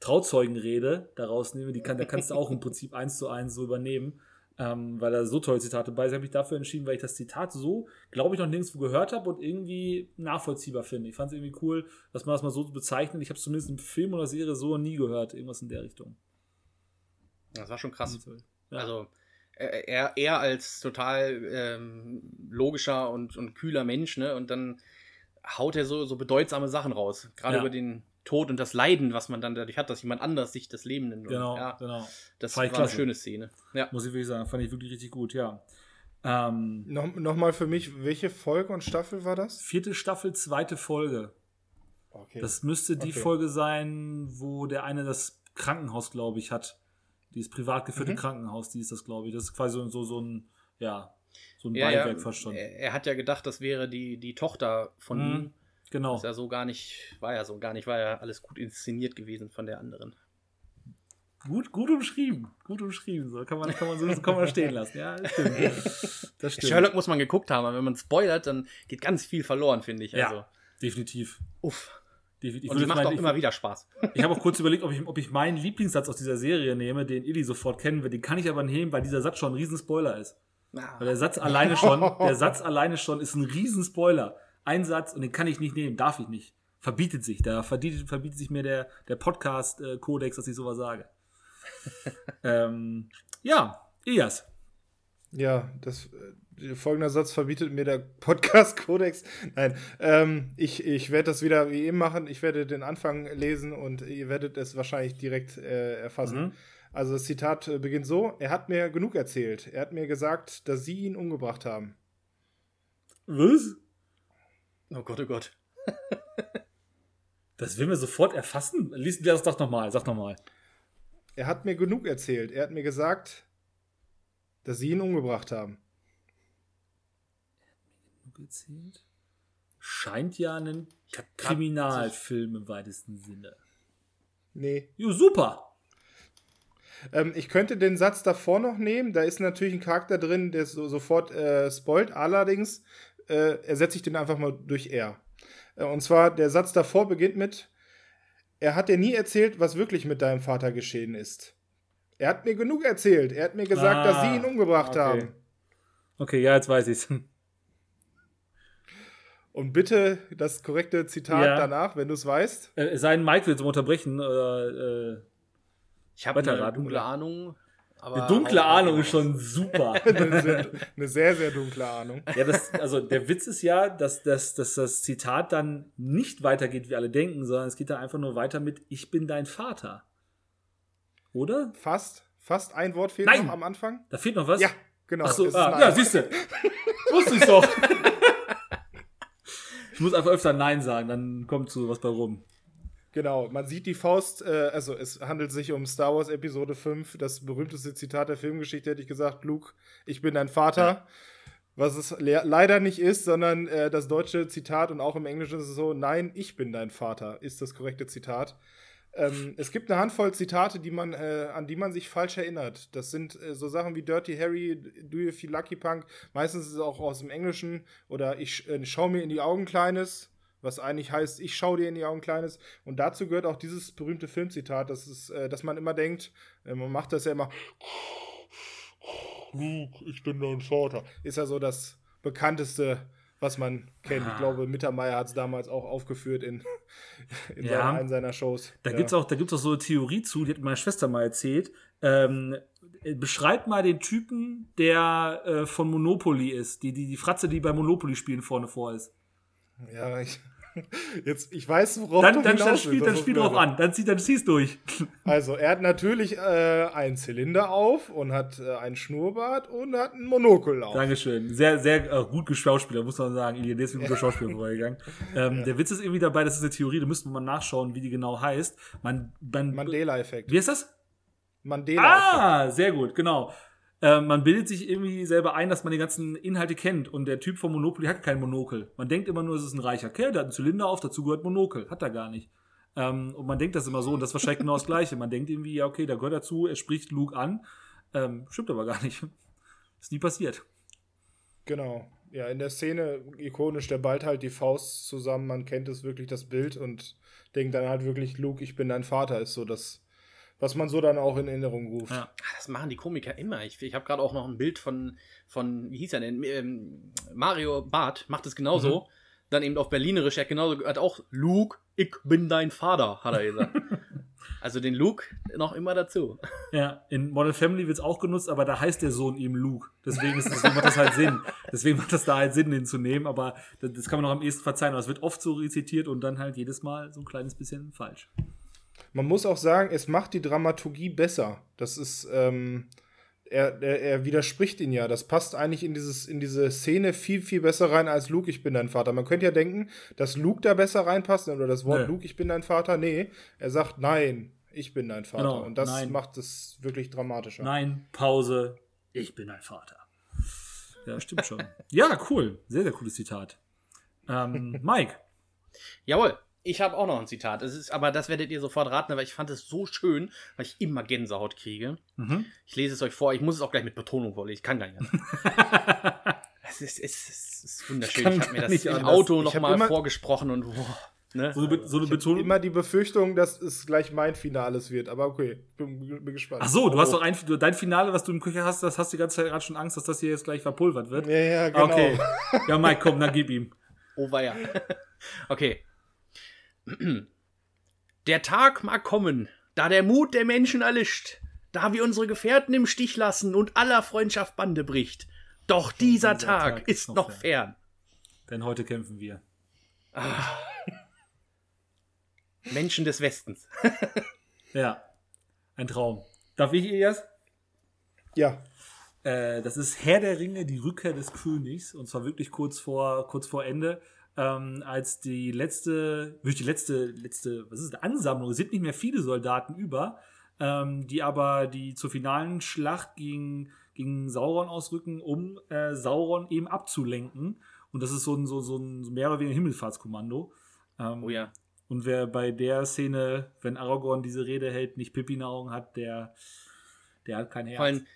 Trauzeugenrede daraus nehme. Die kann, da kannst du auch im Prinzip eins zu eins so übernehmen. ähm, weil da so tolle Zitate bei sind, habe ich dafür entschieden, weil ich das Zitat so, glaube ich, noch nirgendwo gehört habe und irgendwie nachvollziehbar finde. Ich fand es irgendwie cool, dass man das mal so bezeichnet. Ich habe es zumindest im Film oder Serie so nie gehört, irgendwas in der Richtung. Das war schon krass. Ja. Also er, er als total ähm, logischer und, und kühler Mensch, ne? Und dann haut er so, so bedeutsame Sachen raus. Gerade Ja. über den Tod und das Leiden, was man dann dadurch hat, dass jemand anders sich das Leben nimmt. Genau, und, ja, genau. Das war ich eine schöne Szene. Ja. Muss ich wirklich sagen, fand ich wirklich richtig gut, ja. Ähm, Noch, Nochmal für mich, welche Folge und Staffel war das? vierte Staffel, zweite Folge. Okay. Das müsste die Okay. Folge sein, wo der eine das Krankenhaus, glaube ich, hat. Dieses privat geführte Mhm. Krankenhaus, die ist das, glaube ich. Das ist quasi so, so, so ein, ja, so ein Ja, ja, Beiwerk fast schon. er, hat ja gedacht, das wäre die, die Tochter von Mhm. ihm. Genau. Ist ja so gar nicht, war ja so gar nicht, war ja alles gut inszeniert gewesen von der anderen. Gut, gut umschrieben. Gut umschrieben. So kann man, kann man, so kann man stehen lassen. Ja, das stimmt. Das stimmt. Sherlock muss man geguckt haben, aber wenn man spoilert, dann geht ganz viel verloren, finde ich. Ja. Also, Definitiv. uff. Definitiv. Und Ich die macht auch immer wieder Spaß. Ich habe auch kurz überlegt, ob ich, ob ich meinen Lieblingssatz aus dieser Serie nehme, den Illy sofort kennen wird. Den kann ich aber nehmen, weil dieser Satz schon ein Riesenspoiler ist. Weil der Satz alleine schon, der Satz alleine schon ist ein Riesenspoiler. Ein Satz und den kann ich nicht nehmen, darf ich nicht. Verbietet sich. Da verbietet, verbietet sich mir der, der Podcast-Kodex, dass ich sowas sage. ähm, ja, Elias. Ja, das äh, folgender Satz verbietet mir der Podcast-Kodex. Nein, ähm, ich, ich werde das wieder wie eben machen. Ich werde den Anfang lesen und ihr werdet es wahrscheinlich direkt äh, erfassen. Mhm. Also das Zitat äh, beginnt so: Er hat mir genug erzählt. Er hat mir gesagt, dass sie ihn umgebracht haben. Was? Oh Gott, oh Gott. Das will mir sofort erfassen? Lies das doch nochmal, sag nochmal. Er hat mir genug erzählt. Er hat mir gesagt, dass sie ihn umgebracht haben. Gezählt? Scheint ja ein Kriminalfilm im weitesten Sinne. Nee. Jo, super. Ähm, ich könnte den Satz davor noch nehmen. Da ist natürlich ein Charakter drin, der so, sofort äh, spoilt. Allerdings äh, ersetze ich den einfach mal durch er. Äh, und zwar, der Satz davor beginnt mit: Er hat dir nie erzählt, was wirklich mit deinem Vater geschehen ist. Er hat mir genug erzählt. Er hat mir gesagt, Ah, dass sie ihn umgebracht okay. haben. Okay, ja, jetzt weiß ich's. Und bitte das korrekte Zitat Ja. danach, wenn du es weißt. Äh, es sei denn, Mike will zum Unterbrechen. Oder, äh, Ich habe eine dunkle oder? Ahnung. Aber eine dunkle Ahnung ist schon super. eine, sehr, eine sehr, sehr dunkle Ahnung. ja, das, also der Witz ist ja, dass, dass, dass das Zitat dann nicht weitergeht, wie alle denken, sondern es geht da einfach nur weiter mit Ich bin dein Vater. Oder? Fast, fast ein Wort fehlt Nein. noch am Anfang. Da fehlt noch was? Ja, genau. Ach so, ah, ja, siehst du. Wusste ich doch. ich muss einfach öfter Nein sagen, dann kommt so was bei rum. Genau, man sieht die Faust, äh, also es handelt sich um Star Wars Episode 5, das berühmteste Zitat der Filmgeschichte, hätte ich gesagt, Luke, ich bin dein Vater. Was es le leider nicht ist, sondern äh, das deutsche Zitat und auch im Englischen ist es so, nein, ich bin dein Vater, ist das korrekte Zitat. Ähm, es gibt eine Handvoll Zitate, die man, äh, an die man sich falsch erinnert. Das sind äh, so Sachen wie Dirty Harry, Do you feel lucky punk? Meistens ist es auch aus dem Englischen oder ich äh, schau mir in die Augen, Kleines, was eigentlich heißt, ich schau dir in die Augen, Kleines. Und dazu gehört auch dieses berühmte Filmzitat, das ist, äh, dass man immer denkt, äh, man macht das ja immer, Luke, ich bin dein Vater. Ist ja so das bekannteste, was man kennt. Ich Ah. glaube, Mittermeier hat es damals auch aufgeführt in, in Ja. seiner, einen seiner Shows. Da ja. gibt's auch, da gibt's auch so eine Theorie zu, die hat meine Schwester mal erzählt. Ähm, äh, beschreib mal den Typen, der äh, von Monopoly ist. Die, die, die Fratze, die bei Monopoly spielen vorne vor ist. Ja, ich, jetzt, ich weiß, worauf Dann, du dann, dann hinaus spiel, dann spiel ist drauf an. Dann zieh, dann zieh's durch. Also, er hat natürlich äh, einen Zylinder auf und hat äh, einen Schnurrbart und hat einen Monokel auf. Dankeschön. Sehr, sehr äh, gut geschauspielert, muss man sagen. Ilya, der ist ein guter Schauspieler vorbeigegangen. Ähm, Der Witz ist irgendwie dabei, das ist eine Theorie, da müsste man mal nachschauen, wie die genau heißt. Man, man, Mandela-Effekt. wie heißt das? Mandela-Effekt. Ah, sehr gut, genau. Äh, man bildet sich irgendwie selber ein, dass man die ganzen Inhalte kennt. Und der Typ vom Monopoly hat kein Monokel. Man denkt immer nur, es ist ein reicher Kerl, der hat einen Zylinder auf, dazu gehört Monokel. Hat er gar nicht. Ähm, und man denkt das immer so, und das ist wahrscheinlich genau das Gleiche. Man denkt irgendwie, ja, okay, da gehört dazu, er spricht Luke an. Ähm, stimmt aber gar nicht. Ist nie passiert. Genau. Ja, in der Szene ikonisch, der ballt halt die Faust zusammen, man kennt es wirklich, das Bild und denkt dann halt wirklich, Luke, ich bin dein Vater, ist so das was man so dann auch in Erinnerung ruft. Ja. Ah, Das machen die Komiker immer. Ich, ich habe gerade auch noch ein Bild von, von, wie hieß er denn? Ähm, Mario Barth macht es genauso. Dann eben auf Berlinerisch, er hat genauso, hat auch Luke, ich bin dein Vater, hat er gesagt. also den Luke noch immer dazu. Ja, in Modern Family wird es auch genutzt, aber da heißt der Sohn eben Luke. Deswegen, ist, deswegen macht das halt Sinn. Deswegen macht das da halt Sinn, den zu nehmen, aber das, das kann man noch am ehesten verzeihen. Aber es wird oft so rezitiert und dann halt jedes Mal so ein kleines bisschen falsch. Man muss auch sagen, es macht die Dramaturgie besser. Das ist, ähm, er, er, er widerspricht ihn ja. Das passt eigentlich in, dieses, in diese Szene viel, viel besser rein als Luke, ich bin dein Vater. Man könnte ja denken, dass Luke da besser reinpasst oder das Wort Nee. Luke, ich bin dein Vater. Nee, er sagt nein, ich bin dein Vater. Genau, Und das nein. macht es wirklich dramatischer. Nein, Pause, ich bin ein Vater. Ja, stimmt schon. ja, cool. Sehr, sehr cooles Zitat. Ähm, Mike. Jawohl. Ich habe auch noch ein Zitat. Es ist, aber das werdet ihr sofort raten, weil ich fand es so schön, weil ich immer Gänsehaut kriege. Mhm. Ich lese es euch vor. Ich muss es auch gleich mit Betonung vorlesen. Ich kann gar nicht. es, ist, es, ist, es ist wunderschön. kann Ich habe mir das nicht im. Auto Ich nochmal vorgesprochen und boah, ne? So eine, so eine Ich Betonung. immer die Befürchtung, dass es gleich mein Finales wird. Aber okay, bin, bin gespannt. Ach so, du hast doch ein, dein Finale, was du im Köcher hast, das hast du die ganze Zeit gerade schon Angst, dass das hier jetzt gleich verpulvert wird. Ja, ja, genau. Okay. Ja, Mike, komm, dann gib ihm. Oh weia. Okay. Der Tag mag kommen, da der Mut der Menschen erlischt, da wir unsere Gefährten im Stich lassen und aller Freundschaft Bande bricht. Doch dieser, dieser Tag, Tag ist noch fern. Denn heute kämpfen wir. Menschen des Westens. Ja. Ein Traum. Darf ich erst? Ja, Äh, das ist Herr der Ringe, die Rückkehr des Königs. Und zwar wirklich kurz vor, kurz vor Ende. Ähm, als die letzte, wirklich die letzte, letzte, was ist das, Ansammlung, es sind nicht mehr viele Soldaten über, ähm, die aber die zur finalen Schlacht gegen, gegen Sauron ausrücken, um äh, Sauron eben abzulenken. Und das ist so ein, so, so ein mehr oder weniger Himmelfahrtskommando. Ähm, Oh ja. Und wer bei der Szene, wenn Aragorn diese Rede hält, nicht Pippi in Augen hat, der, der hat kein Herz. Vor allem,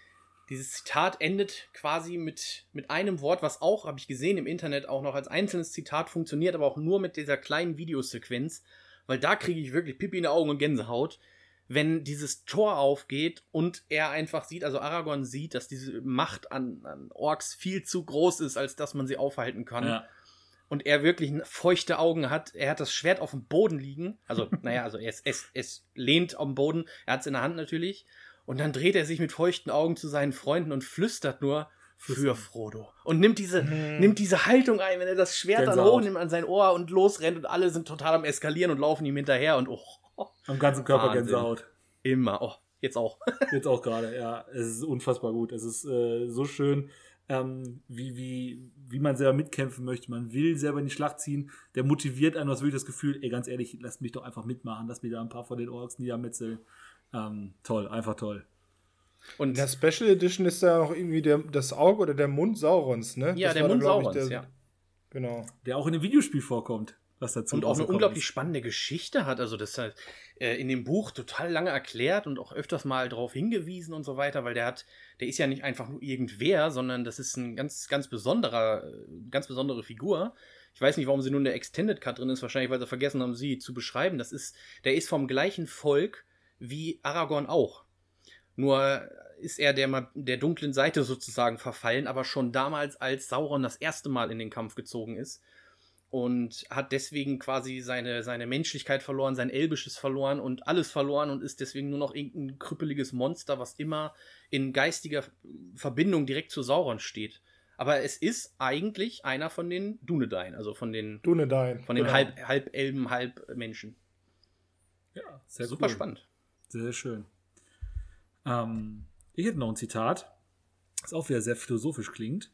dieses Zitat endet quasi mit, mit einem Wort, was auch, habe ich gesehen, im Internet auch noch als einzelnes Zitat funktioniert, aber auch nur mit dieser kleinen Videosequenz, weil da kriege ich wirklich Pipi in die Augen und Gänsehaut, wenn dieses Tor aufgeht und er einfach sieht, also Aragorn sieht, dass diese Macht an, an Orks viel zu groß ist, als dass man sie aufhalten kann. ja. Und er wirklich feuchte Augen hat. Er hat das Schwert auf dem Boden liegen. Also, naja, also es, es, es lehnt am Boden. Er hat es in der Hand natürlich. Und dann dreht er sich mit feuchten Augen zu seinen Freunden und flüstert nur für Frodo. Und nimmt diese, nimmt diese Haltung ein, wenn er das Schwert dann Gänsehaut. hochnimmt an sein Ohr und losrennt und alle sind total am Eskalieren und laufen ihm hinterher und oh, Am ganzen Körper Wahnsinn. Gänsehaut. immer. Oh, jetzt auch. Jetzt auch gerade, ja. Es ist unfassbar gut. Es ist äh, so schön, ähm, wie, wie, wie man selber mitkämpfen möchte. Man will selber in die Schlacht ziehen. Der motiviert einen, hast wirklich das Gefühl, ey, ganz ehrlich, lasst mich doch einfach mitmachen, lass mich da ein paar von den Orks niedermetzeln. Ähm, toll, einfach toll. Und in der Special Edition ist da noch irgendwie der, das Auge oder der Mund Saurons, ne? ja, Das der Mund Saurons, der- ja. Genau. Der auch in dem Videospiel vorkommt, was dazu und auch eine unglaublich ist. spannende Geschichte hat. Also das hat äh, in dem Buch total lange erklärt und auch öfters mal darauf hingewiesen und so weiter, weil der hat, der ist ja nicht einfach nur irgendwer, sondern das ist ein ganz, ganz besonderer, äh, ganz besondere Figur. Ich weiß nicht, warum sie nur in der Extended Cut drin ist, wahrscheinlich, weil sie vergessen haben, sie zu beschreiben. Das ist, der ist vom gleichen Volk wie Aragorn auch. Nur ist er der, der dunklen Seite sozusagen verfallen, aber schon damals, als Sauron das erste Mal in den Kampf gezogen ist und hat deswegen quasi seine, seine Menschlichkeit verloren, sein Elbisches verloren und alles verloren und ist deswegen nur noch irgendein krüppeliges Monster, was immer in geistiger Verbindung direkt zu Sauron steht. Aber es ist eigentlich einer von den Dunedain, also von den, Dunedain. von den genau. halb, halb Elben, halb Menschen. Ja, sehr Super cool. spannend. Sehr, sehr schön. Ähm, ich hätte noch ein Zitat, das auch wieder sehr philosophisch klingt.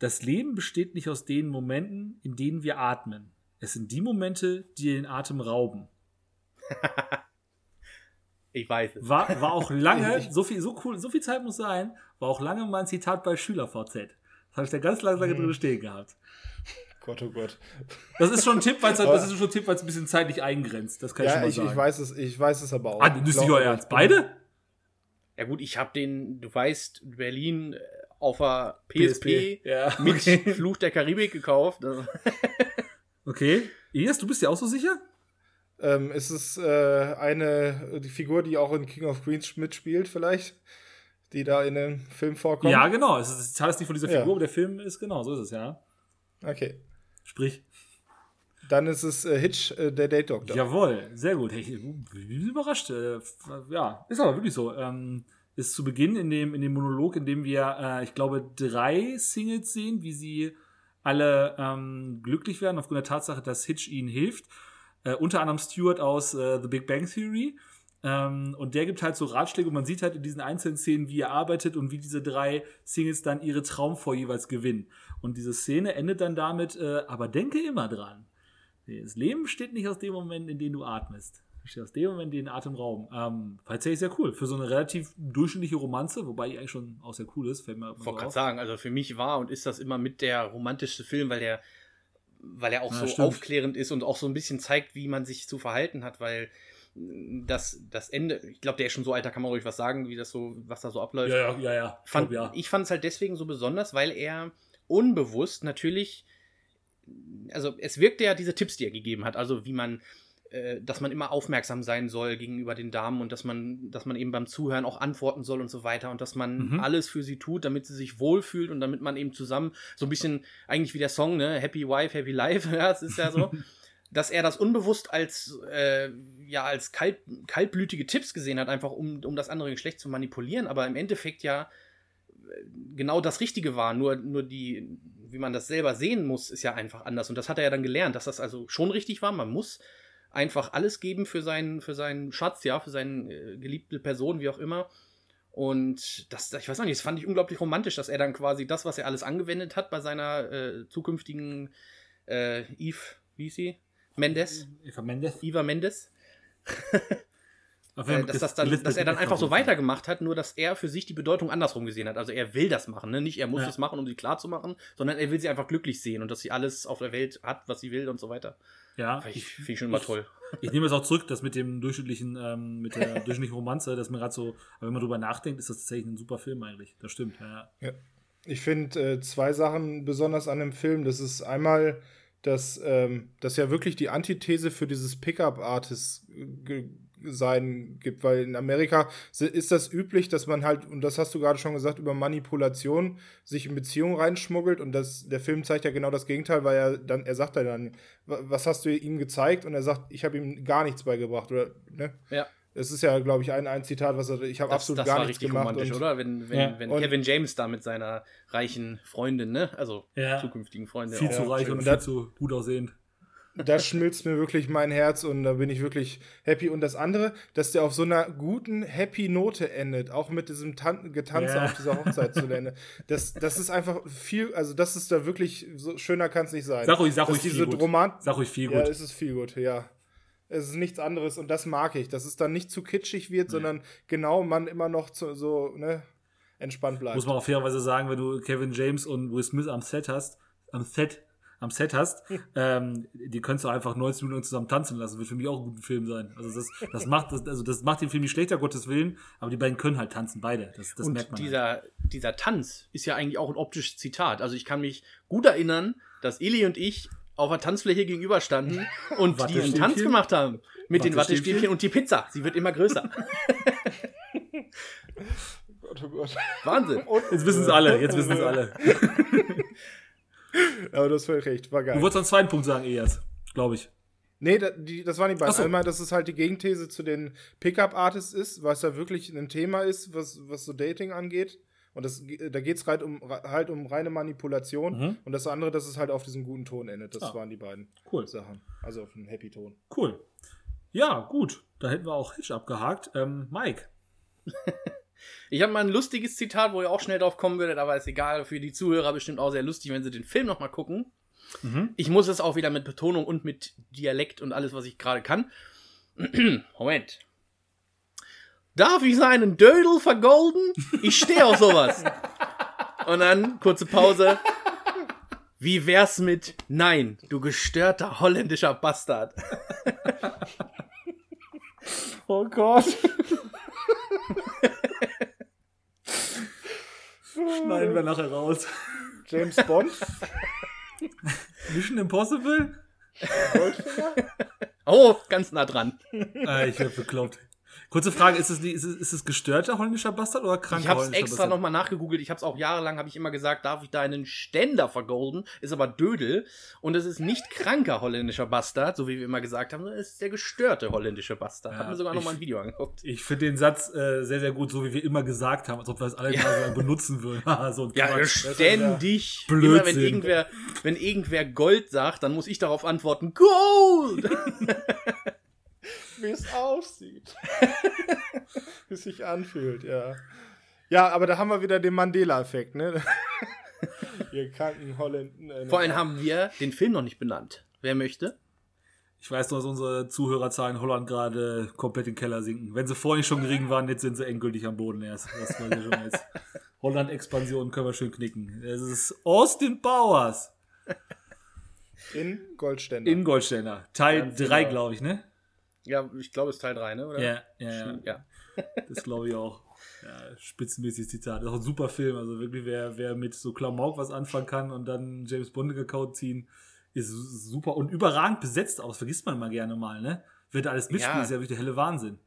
Das Leben besteht nicht aus den Momenten, in denen wir atmen. Es sind die Momente, die den Atem rauben. Ich weiß es. War, war auch lange, so viel, so cool, so viel Zeit muss sein, war auch lange mein Zitat bei SchülerVZ. Das habe ich da ganz lange Mhm. drin stehen gehabt. Gott, oh Gott. Das ist schon ein Tipp, weil es ein Tipp, weil es ein bisschen zeitlich eingrenzt. Das kann ich schon Ja, mal ich, sagen. ich, weiß es, ich weiß es aber auch. Ah, Glaub euer Ernst. Beide? Ja gut, ich habe den, du weißt, Berlin äh, auf der PSP, Ja. mit Okay. Fluch der Karibik gekauft. Also, okay. Elias, du bist dir auch so sicher? Ähm, ist es äh, eine die Figur, die auch in King of Queens mitspielt, vielleicht? Die da in dem Film vorkommt? Ja, genau. Es ist das Zitat ist nicht von dieser Ja. Figur, aber der Film ist genau, so ist es, ja. Okay. Sprich. Dann ist es äh, Hitch, äh, der Date Doctor. Jawohl, sehr gut. Ich bin überrascht. Äh, Ja, ist aber wirklich so. Ähm, ist zu Beginn in dem, in dem Monolog, in dem wir, äh, ich glaube, drei Singles sehen, wie sie alle ähm, glücklich werden aufgrund der Tatsache, dass Hitch ihnen hilft. Äh, unter anderem Stewart aus äh, The Big Bang Theory. Ähm, und der gibt halt so Ratschläge und man sieht halt in diesen einzelnen Szenen, wie er arbeitet und wie diese drei Singles dann ihre Traumfrau jeweils gewinnen. Und diese Szene endet dann damit, äh, aber denke immer dran. Das Leben steht nicht aus dem Moment, in dem du atmest. Es steht aus dem Moment, in den Atemraum. Ähm, tatsächlich sehr cool. Für so eine relativ durchschnittliche Romanze, wobei die eigentlich schon auch sehr cool ist, fällt mir Ich wollte gerade sagen, also für mich war und ist das immer mit der romantischste Film, weil der, weil er auch Ja, so stimmt. aufklärend ist und auch so ein bisschen zeigt, wie man sich zu verhalten hat, weil das, das Ende, ich glaube, der ist schon so alter, kann man ruhig was sagen, wie das so, was da so abläuft. Ja, ja, ja, ja. Ich fand, ja. Ich fand es halt deswegen so besonders, weil er unbewusst natürlich, also es wirkte ja diese Tipps, die er gegeben hat, also wie man, äh, dass man immer aufmerksam sein soll gegenüber den Damen und dass man, dass man eben beim Zuhören auch antworten soll und so weiter und dass man Mhm. alles für sie tut, damit sie sich wohlfühlt und damit man eben zusammen so ein bisschen, eigentlich wie der Song, ne, Happy Wife, Happy Life, ja, es ist ja so. dass er das unbewusst als, äh, ja, als kalt, kaltblütige Tipps gesehen hat, einfach um, um das andere Geschlecht zu manipulieren, aber im Endeffekt ja äh, genau das Richtige war, nur, nur die, wie man das selber sehen muss, ist ja einfach anders. Und das hat er ja dann gelernt, dass das also schon richtig war. Man muss einfach alles geben für seinen, für seinen Schatz, ja, für seine äh, geliebte Person, wie auch immer. Und das, ich weiß auch nicht, das fand ich unglaublich romantisch, dass er dann quasi das, was er alles angewendet hat bei seiner äh, zukünftigen äh, Eve, wie ist sie? Mendes? Eva Mendes. Iva Mendes? Auf Äh, dass, das dann, dass er dann einfach so weitergemacht hat, nur dass er für sich die Bedeutung andersrum gesehen hat. Also er will das machen, ne? nicht er muss Ja. es machen, um sie klar zu machen, sondern er will sie einfach glücklich sehen und dass sie alles auf der Welt hat, was sie will und so weiter. Ja, Finde ich, finde ich schon immer toll. Ich nehme es auch zurück, das mit dem durchschnittlichen, ähm, mit der durchschnittlichen Romanze, dass mir gerade so, aber wenn man drüber nachdenkt, ist das tatsächlich ein super Film eigentlich. Das stimmt, ja. ja. Ich finde äh, zwei Sachen besonders an dem Film. Das ist einmal, dass ähm, das ja wirklich die Antithese für dieses Pickup-Artist ge- sein gibt, weil in Amerika ist das üblich, dass man halt, und das hast du gerade schon gesagt, über Manipulation sich in Beziehungen reinschmuggelt und das, der Film zeigt ja genau das Gegenteil, weil er dann, er sagt dann, "Wa- was hast du ihm gezeigt? Und er sagt, ich habe ihm gar nichts beigebracht, oder, ne? Ja. Es ist ja, glaube ich, ein, ein Zitat, was er, ich habe Das, absolut das gar war nichts richtig gemacht. romantisch, und, oder? Wenn, wenn, Ja. wenn Und- Kevin James da mit seiner reichen Freundin, ne? Also Ja. zukünftigen Freundin. Viel auch zu reich und Und viel das- zu gut aussehend. das schmilzt mir wirklich mein Herz und da bin ich wirklich happy. Und das andere, dass der auf so einer guten, happy Note endet, auch mit diesem Tan Getanze Ja. auf dieser Hochzeit zu Ende. Das, das ist einfach viel, also das ist da wirklich, so schöner kann es nicht sein. Sag ruhig, sag ruhig viel gut. Roman Sag ruhig viel Ja, gut. es ist viel gut, ja. Es ist nichts anderes und das mag ich, dass es dann nicht zu kitschig wird, sondern genau man immer noch zu, so ne, entspannt bleibt. Muss man auch fairerweise sagen, wenn du Kevin James und Will Smith am Set hast, am Set, am Set hast, ähm, die könntest du einfach 90 Minuten zusammen tanzen lassen. Wird für mich auch ein guter Film sein. Also das, das macht, das, also das macht den Film nicht schlechter, Gottes Willen, aber die beiden können halt tanzen, beide. Das, das und merkt man. halt. dieser, dieser Tanz ist ja eigentlich auch ein optisches Zitat. Also ich kann mich gut erinnern, dass Ili und ich auf der Tanzfläche gegenüberstanden und diesen Wattestäbchen? Tanz gemacht haben. Mit den Wattestäbchen? Und die Pizza. Sie wird immer größer. Gott, oh Gott. Wahnsinn. Jetzt wissen es alle, jetzt wissen es alle. Aber das war recht, war geil. Du wolltest noch einen zweiten Punkt sagen, Elias, glaube ich. Nee, da, die, das waren die beiden. So. Einmal, dass es halt die Gegenthese zu den Pickup-Artists ist, was da wirklich ein Thema ist, was, was so Dating angeht. Und das, da geht es halt um, halt um reine Manipulation. Mhm. Und das andere, dass es halt auf diesem guten Ton endet. Das Ah. waren die beiden Cool. Sachen. Also auf einen Happy-Ton. Cool. Ja, gut. Da hätten wir auch Hitch abgehakt. Ähm, Mike. Ich habe mal ein lustiges Zitat, wo ihr auch schnell drauf kommen würdet, aber ist egal. Für die Zuhörer bestimmt auch sehr lustig, wenn sie den Film nochmal gucken. Mhm. Ich muss es auch wieder mit Betonung und mit Dialekt und alles, was ich gerade kann. Moment. Darf ich seinen Dödel vergolden? Ich stehe auf sowas. Und dann, kurze Pause. Wie wär's mit Nein, du gestörter holländischer Bastard? Oh Gott. Schneiden wir nachher raus. James Bond? Mission Impossible? Oh, ganz nah dran. Äh, ich werde bekloppt. Kurze Frage, ist es, ist es, ist es gestörter holländischer Bastard oder kranker Ich habe es extra nochmal nachgegoogelt. Ich habe es auch jahrelang, habe ich immer gesagt, darf ich da einen Ständer vergolden? Ist aber Dödel. Und es ist nicht kranker holländischer Bastard, so wie wir immer gesagt haben, sondern es ist der gestörte holländische Bastard. Ja, Hab mir sogar nochmal ein Video angeguckt. Ich finde den Satz äh, sehr, sehr gut, so wie wir immer gesagt haben, als ob wir es alle Ja. mal so benutzen würden. Haha, so ein Ja, Quatsch. ständig. Blödsinn. Immer wenn irgendwer, wenn irgendwer Gold sagt, dann muss ich darauf antworten, Gold! Wie es aussieht. Wie es sich anfühlt, ja. Ja, aber da haben wir wieder den Mandela-Effekt, ne? Ihr kranken Holländer. Vor allem haben wir den Film noch nicht benannt. Wer möchte? Ich weiß nur, dass unsere Zuhörerzahlen in Holland gerade komplett in den Keller sinken. Wenn sie vorhin schon gering waren, jetzt sind sie endgültig am Boden erst. Das war ja schon jetzt. Holland-Expansion können wir schön knicken. Es ist Austin Powers in Goldständer. in Goldständer. Teil Ganz 3, genau. glaube ich, ne? Ja, ich glaube, es ist Teil 3, ne? Oder? Ja, ja, ja. Das glaube ich auch. Ja, spitzenmäßiges Zitat. Das ist auch ein super Film. Also wirklich, wer, wer mit so Klamauk was anfangen kann und dann James Bond gekaut ziehen, ist su- super und überragend besetzt aus. Vergisst man mal gerne mal, ne? Wer da alles mitspielt, Ja. ist ja wirklich der helle Wahnsinn.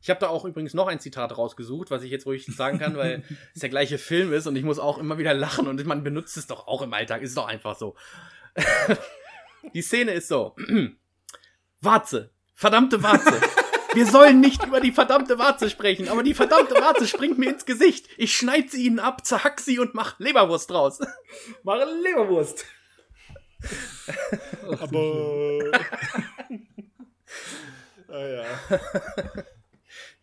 Ich habe da auch übrigens noch ein Zitat rausgesucht, was ich jetzt ruhig sagen kann, weil es der gleiche Film ist und ich muss auch immer wieder lachen und man benutzt es doch auch im Alltag. Ist doch einfach so. Die Szene ist so. Warze. Verdammte Warze. Wir sollen nicht über die verdammte Warze sprechen, aber die verdammte Warze springt mir ins Gesicht. Ich schneid sie ihnen ab, zerhack sie und mach Leberwurst draus. Mach eine Leberwurst. aber. ah, ja.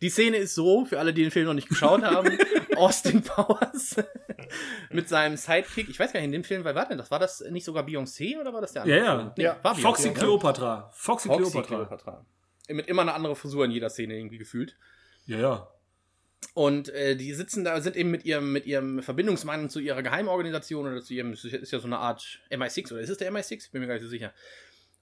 Die Szene ist so, für alle, die den Film noch nicht geschaut haben, Austin Powers mit seinem Sidekick. Ich weiß gar nicht, in dem Film, wer war denn das? War das nicht sogar Beyoncé oder war das der andere? Ja, ja. Nee, Ja. war Foxy Beyoncé, ne? Cleopatra. Foxy, Foxy Cleopatra. Cleopatra. Mit immer eine andere Frisur in jeder Szene irgendwie gefühlt. Ja, ja. Und äh, die sitzen da, sind eben mit ihrem, mit ihrem Verbindungsmann zu ihrer Geheimorganisation oder zu ihrem, es ist ja so eine Art MI6 oder ist es der MI6? Bin mir gar nicht so sicher.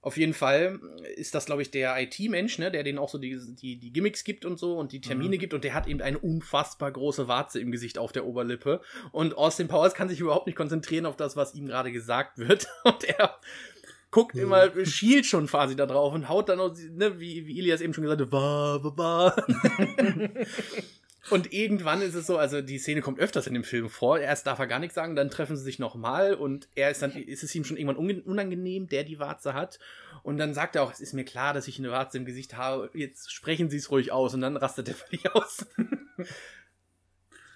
Auf jeden Fall ist das, glaube ich, der IT-Mensch, ne, der denen auch so die, die, die Gimmicks gibt und so und die Termine gibt und der hat eben eine unfassbar große Warze im Gesicht auf der Oberlippe. Und Austin Powers kann sich überhaupt nicht konzentrieren auf das, was ihm gerade gesagt wird. Und er guckt immer, schielt schon quasi da drauf und haut dann auch, ne, wie, wie Ilias eben schon gesagt hat, wa, wa, wa. Und irgendwann ist es so, also die Szene kommt öfters in dem Film vor. Erst darf er gar nichts sagen, dann treffen sie sich nochmal und er ist dann, ist es ihm schon irgendwann unangenehm, der die Warze hat. Und dann sagt er auch, es ist mir klar, dass ich eine Warze im Gesicht habe. Jetzt sprechen Sie es ruhig aus und dann rastet er völlig aus.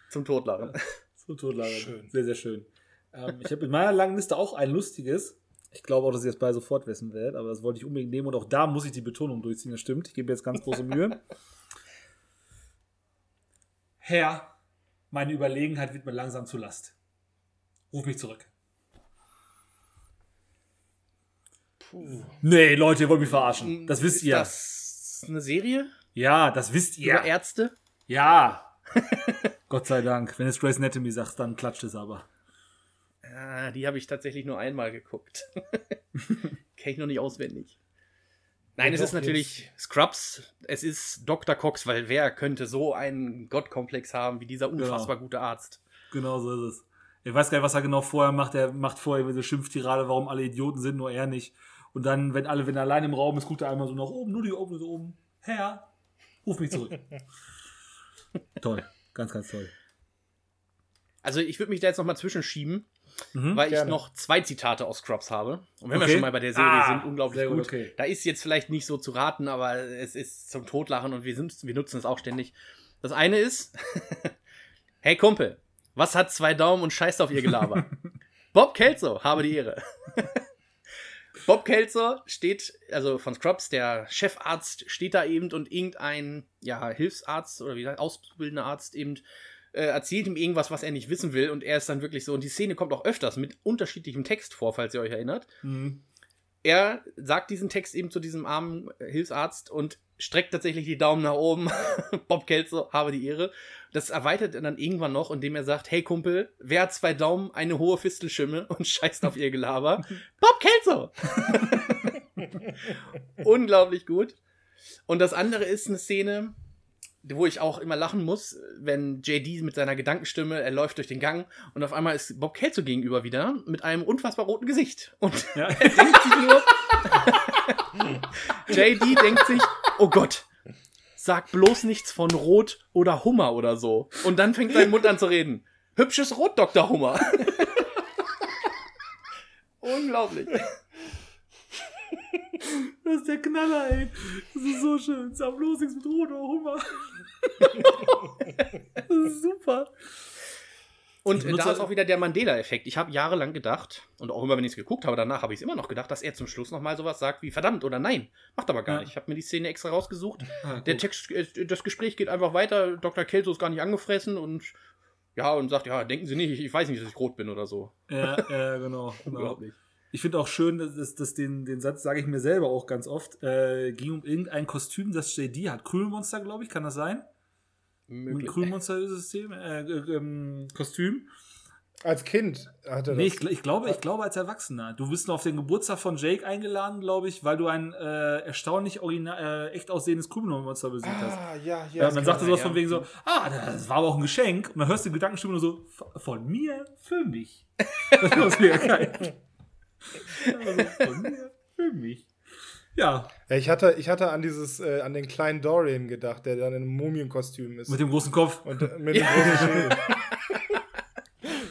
Zum Totlachen. So totlachen. Schön. Sehr, sehr schön. Ähm, ich habe in meiner langen Liste auch ein lustiges. Ich glaube auch, dass ich das bei sofort wissen werde, aber das wollte ich unbedingt nehmen und auch da muss ich die Betonung durchziehen. Das stimmt. Ich gebe mir jetzt ganz große Mühe. Herr, meine Überlegenheit wird mir langsam zu Last. Ruf mich zurück. Puh. Nee, Leute, ihr wollt mich verarschen. Das wisst ist ihr. das eine Serie Ja, das wisst ihr. über Ärzte? Ja. Gott sei Dank. Wenn es Grace Anatomy sagt, dann klatscht es aber. Ah, die habe ich tatsächlich nur einmal geguckt. Kenn ich noch nicht auswendig. Nein, es ist natürlich Scrubs, es ist Dr. Cox, weil wer könnte so einen Gottkomplex haben wie dieser unfassbar gute Arzt? Genau so ist es. Ich weiß gar nicht, was er genau vorher macht. Er macht vorher diese Schimpftirade, warum alle Idioten sind, nur er nicht. Und dann, wenn alle, wenn er allein im Raum ist, guckt er einmal so nach oben, nur die oben, so oben. Herr, ruf mich zurück. toll. Ganz, ganz toll. Also ich würde mich da jetzt nochmal zwischenschieben, Mhm. weil ich Gerne. noch zwei Zitate aus Scrubs habe. Und wenn wir Okay. schon mal bei der Serie Ah, sind, unglaublich gut, gut. okay. Da ist jetzt vielleicht nicht so zu raten, aber es ist zum Totlachen und wir, sind, wir nutzen es auch ständig. Das eine ist, hey Kumpel, was hat zwei Daumen und scheißt auf ihr Gelaber? Bob Kelso, habe die Ehre. Bob Kelso steht, also von Scrubs, der Chefarzt steht da eben und irgendein, ja, Hilfsarzt oder wie gesagt, ausbildender Arzt eben äh, erzählt ihm irgendwas, was er nicht wissen will und er ist dann wirklich so, und die Szene kommt auch öfters mit unterschiedlichem Text vor, falls ihr euch erinnert Mhm. er sagt diesen Text eben zu diesem armen Hilfsarzt und streckt tatsächlich die Daumen nach oben. Bob Kelso, habe die Ehre. Das erweitert er dann irgendwann noch, indem er sagt, hey Kumpel, wer hat zwei Daumen, eine hohe Fistelschimme und scheißt auf ihr Gelaber? Bob Kelso! Unglaublich gut. Und das andere ist eine Szene, wo ich auch immer lachen muss, wenn JD mit seiner Gedankenstimme, er läuft durch den Gang und auf einmal ist Bob Kelso gegenüber wieder mit einem unfassbar roten Gesicht. Und Ja. er denkt sich nur, JD denkt sich, oh Gott, sag bloß nichts von Rot oder Hummer oder so. Und dann fängt sein Mund an zu reden. Hübsches Rot, Dr. Hummer. Unglaublich. Das ist der Knaller, ey. Das ist so schön. Sag bloß nichts mit Rot oder Hummer. Super. Und da ist auch wieder der Mandela-Effekt. Ich habe jahrelang gedacht, und auch immer, wenn ich es geguckt habe, danach habe ich es immer noch gedacht, dass er zum Schluss nochmal sowas sagt wie verdammt oder nein. Macht aber gar Ja. nicht. Ich habe mir die Szene extra rausgesucht. Ah, Der. Text, äh, das Gespräch geht einfach weiter. Dr. Kelso ist gar nicht angefressen und ja, und sagt, ja, denken Sie nicht, ich, ich weiß nicht, dass ich rot bin oder so. Ja, ja, genau. genau. Ich finde auch schön, dass, dass, den, den Satz sage ich mir selber auch ganz oft. Äh, ging um irgendein Kostüm, das JD hat. Krümelmonster, glaube ich, kann das sein? Ein Möglich. Krümelmonster-System, äh, äh, ähm, Kostüm. Als Kind hat er Nee, das. ich, ich, glaube, ich glaube als Erwachsener. Du bist nur auf den Geburtstag von Jake eingeladen, glaube ich, weil du ein äh, erstaunlich original, äh, echt aussehendes Krümelmonster besiegt hast. ah, ja, ja. Ja, dann sagte sowas ja. von wegen so, ah, das war aber auch ein Geschenk. Und dann hörst du die Gedankenstimme nur so, "Von- mir für mich. Das war mega geil. Also, von mir für mich. Ja, ich hatte, ich hatte an dieses, äh, an den kleinen Dorian gedacht, der dann in einem Mumienkostüm ist. mit dem großen Kopf. und äh, mit dem großen Schild.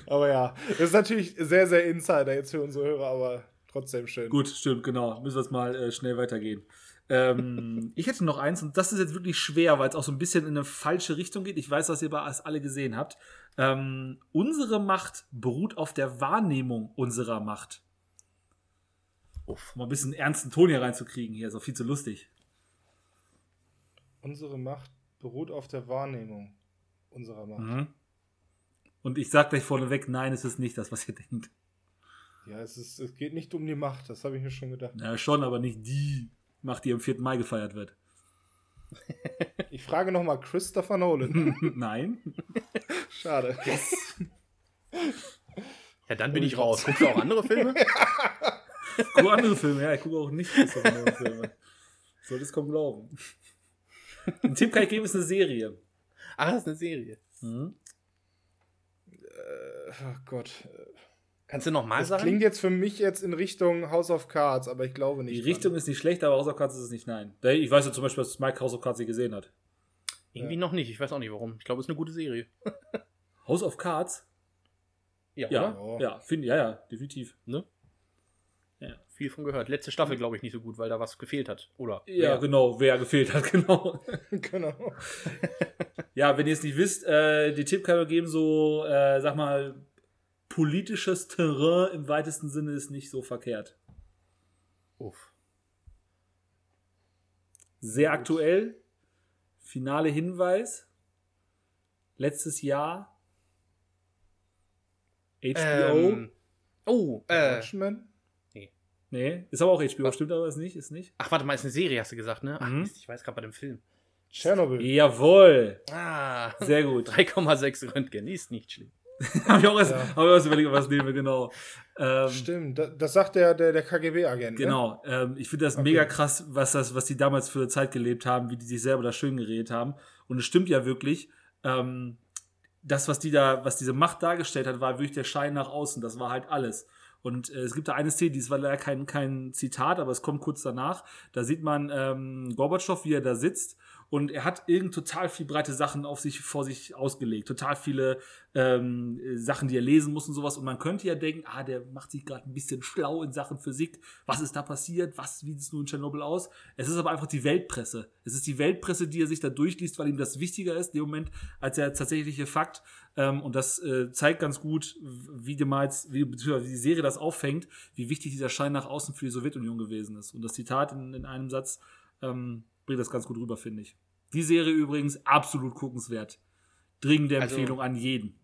aber ja, das ist natürlich sehr, sehr Insider jetzt für unsere Hörer, aber trotzdem schön. Gut, stimmt, genau. Müssen wir jetzt mal äh, schnell weitergehen. Ähm, ich hätte noch eins, und das ist jetzt wirklich schwer, weil es auch so ein bisschen in eine falsche Richtung geht. Ich weiß, dass ihr es alle gesehen habt. Ähm, unsere Macht beruht auf der Wahrnehmung unserer Macht. Uff, um mal ein bisschen ernsten Ton hier reinzukriegen. Hier ist auch viel zu lustig. Unsere Macht beruht auf der Wahrnehmung unserer Macht. Mhm. Und ich sag gleich vorneweg, nein, es ist nicht das, was ihr denkt. Ja, es, ist, es geht nicht um die Macht, das habe ich mir schon gedacht. Na schon, aber nicht die Macht, die am 4. Mai gefeiert wird. Ich frage nochmal Christopher Nolan. nein. Schade. Ja, dann bin ich raus. Guckst du auch andere Filme? Guck andere Filme, ja, ich gucke auch nicht Christopher Nolan Filme. Solltest kaum glauben. Ein Tipp kann ich geben, ist eine Serie. Ach, das ist eine Serie. Mhm. Oh Gott. Kannst du noch mal Das sagen? klingt jetzt für mich jetzt in Richtung House of Cards, aber ich glaube nicht. Die Richtung ist nicht schlecht, aber House of Cards ist es nicht, nein. Ich weiß ja zum Beispiel, dass Mike House of Cards nicht gesehen hat. Irgendwie noch nicht. Ich weiß auch nicht warum. Ich glaube, es ist eine gute Serie. House of Cards? Ja, Ja, oder? ja, finde ja, ja, definitiv. Ne? Viel von gehört. Letzte Staffel, glaube ich, nicht so gut, weil da was gefehlt hat. Oder? Ja, wer? genau, wer gefehlt hat, genau. genau. Ja, wenn ihr es nicht wisst, äh, die Tipp kann man geben, so, äh, sag mal, politisches Terrain im weitesten Sinne ist nicht so verkehrt. Uff. Sehr aktuell. Finale Hinweis. Letztes Jahr. HBO. Ähm, oh, äh. Watchmen? Nee, ist aber auch HBO, stimmt aber ist nicht, ist nicht. Ach, warte mal, ist eine Serie, hast du gesagt, ne? Ach, Mhm. Mist, ich weiß gerade bei dem Film. Tschernobyl. Jawohl. Ah, Sehr gut. 3,6 Röntgen, ist nicht schlimm. Hab ich auch erst, Ja. hab ich auch erst überlegt, was nehmen wir genau. Ähm, Stimmt, das, das sagt der, der, der KGB-Agent. Ne? Genau, ähm, ich finde das Okay. mega krass, was das, was die damals für eine Zeit gelebt haben, wie die sich selber da schön geredet haben. Und es stimmt ja wirklich, ähm, das, was die da, was diese Macht dargestellt hat, war wirklich der Schein nach außen. Das war halt alles. Und äh, es gibt da eine Szene, die ist leider kein, kein Zitat, aber es kommt kurz danach. Da sieht man ähm, Gorbatschow, wie er da sitzt und er hat irgend total viel breite Sachen auf sich vor sich ausgelegt, total viele ähm, äh, Sachen, die er lesen muss und sowas. Und man könnte ja denken, ah, der macht sich gerade ein bisschen schlau in Sachen Physik. Was ist da passiert? Was sieht es nun in Tschernobyl aus? Es ist aber einfach die Weltpresse. Es ist die Weltpresse, die er sich da durchliest, weil ihm das wichtiger ist, in dem Moment, als der tatsächliche Fakt. Ähm, und das äh, zeigt ganz gut, wie jetzt, wie, beziehungsweise die Serie das auffängt, wie wichtig dieser Schein nach außen für die Sowjetunion gewesen ist. Und das Zitat in, in einem Satz ähm, bringt das ganz gut rüber, finde ich. Die Serie übrigens absolut guckenswert. Dringende Also- Empfehlung an jeden.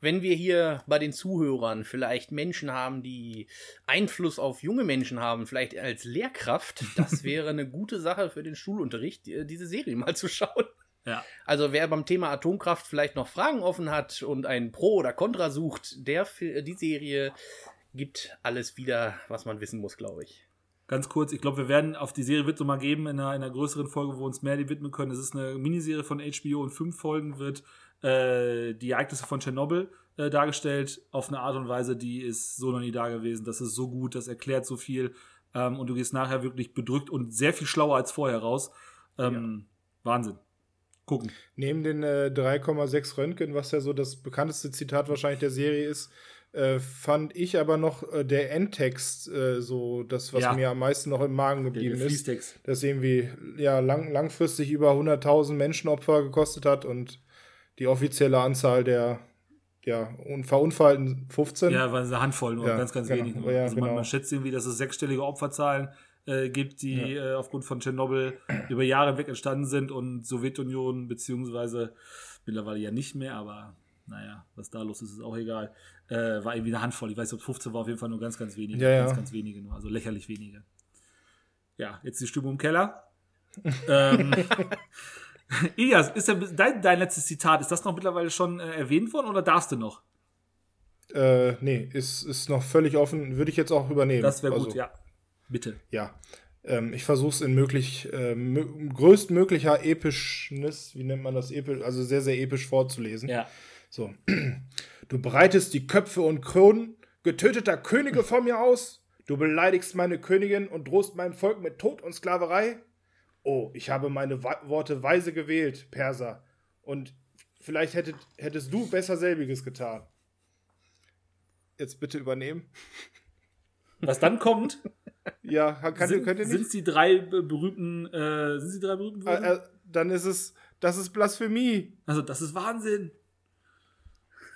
Wenn wir hier bei den Zuhörern vielleicht Menschen haben, die Einfluss auf junge Menschen haben, vielleicht als Lehrkraft, das wäre eine gute Sache für den Schulunterricht, die- diese Serie mal zu schauen. Ja. Also wer beim Thema Atomkraft vielleicht noch Fragen offen hat und ein Pro oder Contra sucht, der Fi- die Serie gibt alles wieder, was man wissen muss, glaube ich. Ganz kurz, ich glaube, wir werden auf die Serie wird es mal geben in einer, in einer größeren Folge, wo wir uns mehr die widmen können. Es ist eine Miniserie von HBO und fünf Folgen wird äh, die Ereignisse von Tschernobyl äh, dargestellt auf eine Art und Weise, die ist so noch nie da gewesen. Das ist so gut, das erklärt so viel. Ähm, und du gehst nachher wirklich bedrückt und sehr viel schlauer als vorher raus. Ähm, Wahnsinn. Gucken. Neben den äh, 3,6 Röntgen, was ja so das bekannteste Zitat wahrscheinlich der Serie ist, äh, fand ich aber noch äh, der Endtext äh, so das, was Ja. mir am meisten noch im Magen geblieben ist. Das irgendwie ja, lang, langfristig über 100.000 Menschenopfer gekostet hat und die offizielle Anzahl der ja, un- Verunfallten 15. Ja, war eine Handvoll, nur Ja, ganz, ganz genau. wenig. Ja, also man, genau. man schätzt irgendwie, dass es sechsstellige Opferzahlen äh, gibt, die äh, aufgrund von Tschernobyl über Jahre hinweg entstanden sind und Sowjetunion, beziehungsweise mittlerweile ja nicht mehr, aber naja, was da los ist, ist auch egal. Äh, war irgendwie eine Handvoll. Ich weiß nicht, ob 15 war auf jeden Fall nur ganz, ganz wenige. Ja, ja. Ganz, ganz wenige nur, also lächerlich wenige. Ja, jetzt die Stimmung im Keller. ähm, Ilias, ist denn dein, dein letztes Zitat, ist das noch mittlerweile schon äh, erwähnt worden oder darfst du noch? Äh, nee, ist, ist noch völlig offen. Würde ich jetzt auch übernehmen. Das wäre gut, Also, ja. Bitte. Ja. Ähm, ich versuche es in möglich, äh, mö- größtmöglicher Epischness, wie nennt man das, episch, also sehr, sehr episch vorzulesen. Ja. So. Du breitest die Köpfe und Kronen getöteter Könige vor mir aus. Du beleidigst meine Königin und drohst meinem Volk mit Tod und Sklaverei. Oh, ich habe meine Worte weise gewählt, Perser. Und vielleicht hättet, hättest du besser selbiges getan. Jetzt bitte übernehmen. Was dann kommt, Ja, kann, sind, könnt ihr sind nicht? die drei be- berühmten, äh, sind die drei berühmten? Äh, äh, dann ist es, das ist Blasphemie. also, das ist Wahnsinn.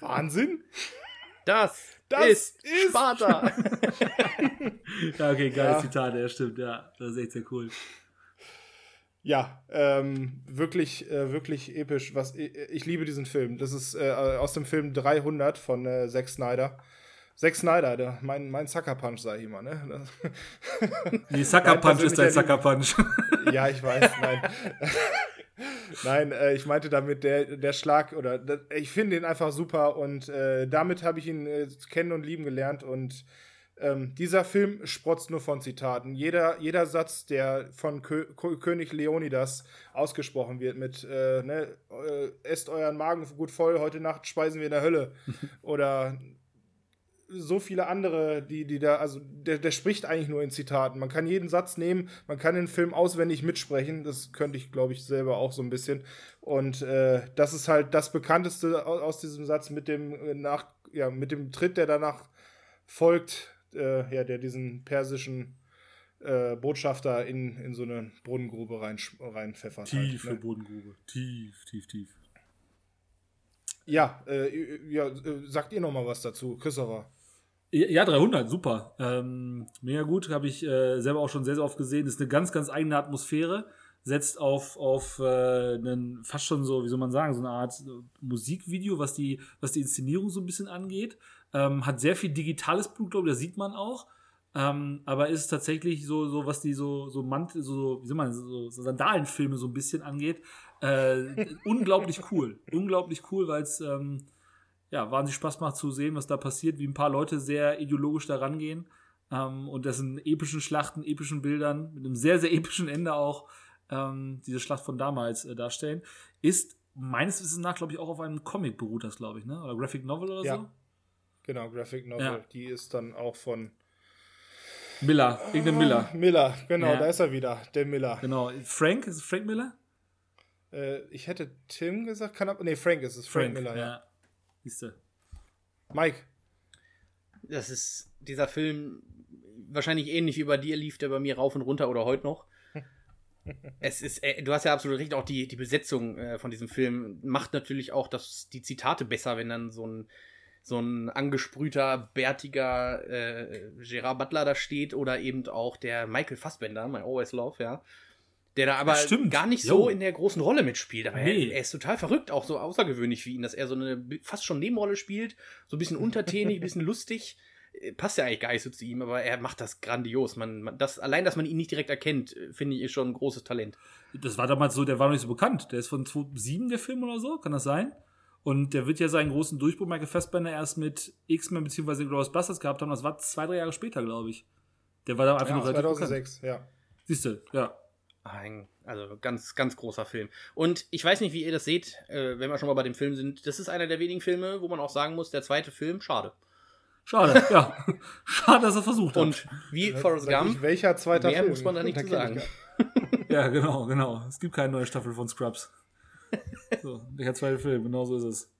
Wahnsinn. Das, Das ist, ist- Sparta. Ja, okay, geiles Ja. Zitat, ja, stimmt, ja. Das ist echt sehr cool. Ja, ähm, wirklich, äh, wirklich episch. Was, ich, ich liebe diesen Film. Das ist äh, aus dem Film 300 von äh, Zack Snyder. Zack Snyder, der, mein, mein Sucker Punch, sag ich immer, ne? Das, Die Sucker Punch ist dein Sucker Punch. ja, ich weiß, nein. nein, äh, ich meinte damit der, der Schlag oder das, ich finde ihn einfach super und äh, damit habe ich ihn äh, kennen und lieben gelernt und ähm, dieser Film sprotzt nur von Zitaten. Jeder, jeder Satz, der von Kö Kö König Leonidas ausgesprochen wird, mit äh, ne, äh, esst euren Magen gut voll, heute Nacht speisen wir in der Hölle. Oder so viele andere, die, die da, also der, der spricht eigentlich nur in Zitaten. Man kann jeden Satz nehmen, man kann den Film auswendig mitsprechen. Das könnte ich, glaube ich, selber auch so ein bisschen. Und äh, das ist halt das bekannteste aus, aus diesem Satz mit dem äh, nach, ja, mit dem Tritt, der danach folgt, äh, ja, der diesen persischen äh, Botschafter in, in so eine Brunnengrube rein, reinpfeffert. Tiefe halt, ne? Bodengrube. Tief, tief, tief. Ja, äh, ja, äh, sagt ihr noch mal was dazu, Christopher? Ja, 300, super. Ähm, mega gut, habe ich äh, selber auch schon sehr, sehr oft gesehen. Ist eine ganz, ganz eigene Atmosphäre. Setzt auf, auf äh, einen fast schon so, wie soll man sagen, so eine Art äh, Musikvideo, was die, was die Inszenierung so ein bisschen angeht. Ähm, hat sehr viel digitales Blut, glaube ich, das sieht man auch. Ähm, aber ist tatsächlich so, so was die so, so Mantel, so, wie soll man, so, so Sandalenfilme so ein bisschen angeht, äh, unglaublich cool. Unglaublich cool, weil es ähm, ja, wahnsinnig Spaß macht zu sehen, was da passiert, wie ein paar Leute sehr ideologisch da rangehen ähm, und das in epischen Schlachten, epischen Bildern, mit einem sehr, sehr epischen Ende auch ähm, diese Schlacht von damals äh, darstellen, ist meines Wissens nach, glaube ich, auch auf einem Comic beruht das, glaube ich, ne? Oder Graphic Novel oder Ja. so? Genau, Graphic Novel. Ja. Die ist dann auch von Miller, irgendein Miller. Miller, genau, Ja. da ist er wieder, der Miller. Genau. Frank, ist es Frank Miller? Äh, ich hätte Tim gesagt, kann aber. Nee, Frank ist es, Frank, Miller, ja. Siehste. Mike. Das ist dieser Film wahrscheinlich ähnlich wie bei dir lief der bei mir rauf und runter oder heute noch. Es ist, äh, du hast ja absolut recht, auch die, die Besetzung äh, von diesem Film macht natürlich auch das, die Zitate besser, wenn dann so ein, so ein angesprühter, bärtiger äh, Gerard Butler da steht oder eben auch der Michael Fassbender, My Always Love, ja. Der da aber stimmt. gar nicht Jo. so in der großen Rolle mitspielt. Aber Nee. er, er ist total verrückt, auch so außergewöhnlich wie ihn, dass er so eine fast schon Nebenrolle spielt, so ein bisschen untertänig, ein bisschen lustig. Äh, Passt ja eigentlich gar nicht so zu ihm, aber er macht das grandios. Man, man, das, allein, dass man ihn nicht direkt erkennt, äh, finde ich, ist schon ein großes Talent. Das war damals so, der war noch nicht so bekannt. Der ist von 2007, der Film oder so, kann das sein? Und der wird ja seinen großen Durchbruch, Michael Fassbender, erst mit X-Men bzw. Ghostbusters gehabt haben. Das war zwei, drei Jahre später, glaube ich. Der war da einfach Ja, nur relativ bekannt. 2006, ja. Siehst du, ja. Ein, also ganz, ganz großer Film. Und ich weiß nicht, wie ihr das seht, äh, wenn wir schon mal bei dem Film sind. Das ist einer der wenigen Filme, wo man auch sagen muss, der zweite Film, schade. Schade, ja. Schade, dass er versucht hat. Und wie Ja, Forrest sag ich, Gump, welcher zweiter mehr Film? muss man da nicht zu sagen. Ja, genau, genau. Es gibt keine neue Staffel von Scrubs. So, der zweite Film, genau so ist es.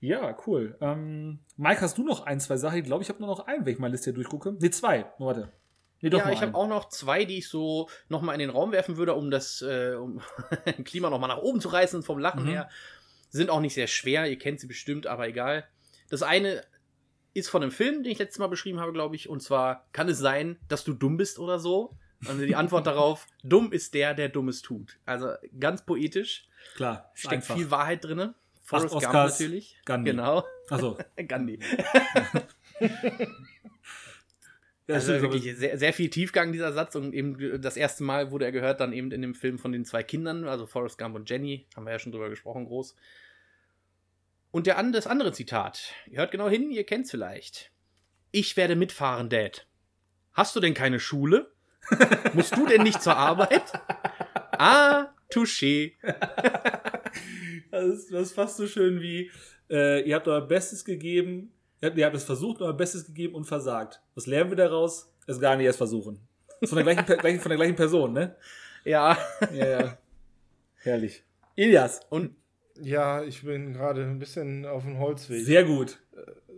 Ja, cool. Ähm, Mike, hast du noch ein, zwei Sachen? Ich glaube, ich habe nur noch einen, wenn ich meine Liste hier durchgucke. Ne, zwei. Warte. Nee, ja, ich habe auch noch zwei, die ich so nochmal in den Raum werfen würde, um das äh, um Klima nochmal nach oben zu reißen vom Lachen Mhm. her. Sind auch nicht sehr schwer, ihr kennt sie bestimmt, aber egal. Das eine ist von einem Film, den ich letztes Mal beschrieben habe, glaube ich. Und zwar, kann es sein, dass du dumm bist oder so? Also die Antwort darauf, dumm ist der, der Dummes tut. Also ganz poetisch, Klar, steckt einfach. viel Wahrheit drin. Forrest Gump natürlich. Gandhi. Genau, Achso. Gandhi. Ja, Also wirklich sehr, sehr viel Tiefgang dieser Satz und eben das erste Mal wurde er gehört dann eben in dem Film von den zwei Kindern, also Forrest Gump und Jenny, haben wir ja schon drüber gesprochen, groß. Und der, das andere Zitat, ihr hört genau hin, ihr kennt's vielleicht. Ich werde mitfahren, Dad. Hast du denn keine Schule? Musst du denn nicht zur Arbeit? Ah, touché. Das ist, das ist fast so schön wie, äh, ihr habt euer Bestes gegeben, ihr habt, ihr habt es versucht, euer Bestes gegeben und versagt. Was lernen wir daraus? Es gar nicht erst versuchen. Von der gleichen, von der gleichen Person, ne? Ja, Ja, ja. Herrlich. Ilias. und Ja, ich bin gerade ein bisschen auf dem Holzweg. Sehr gut.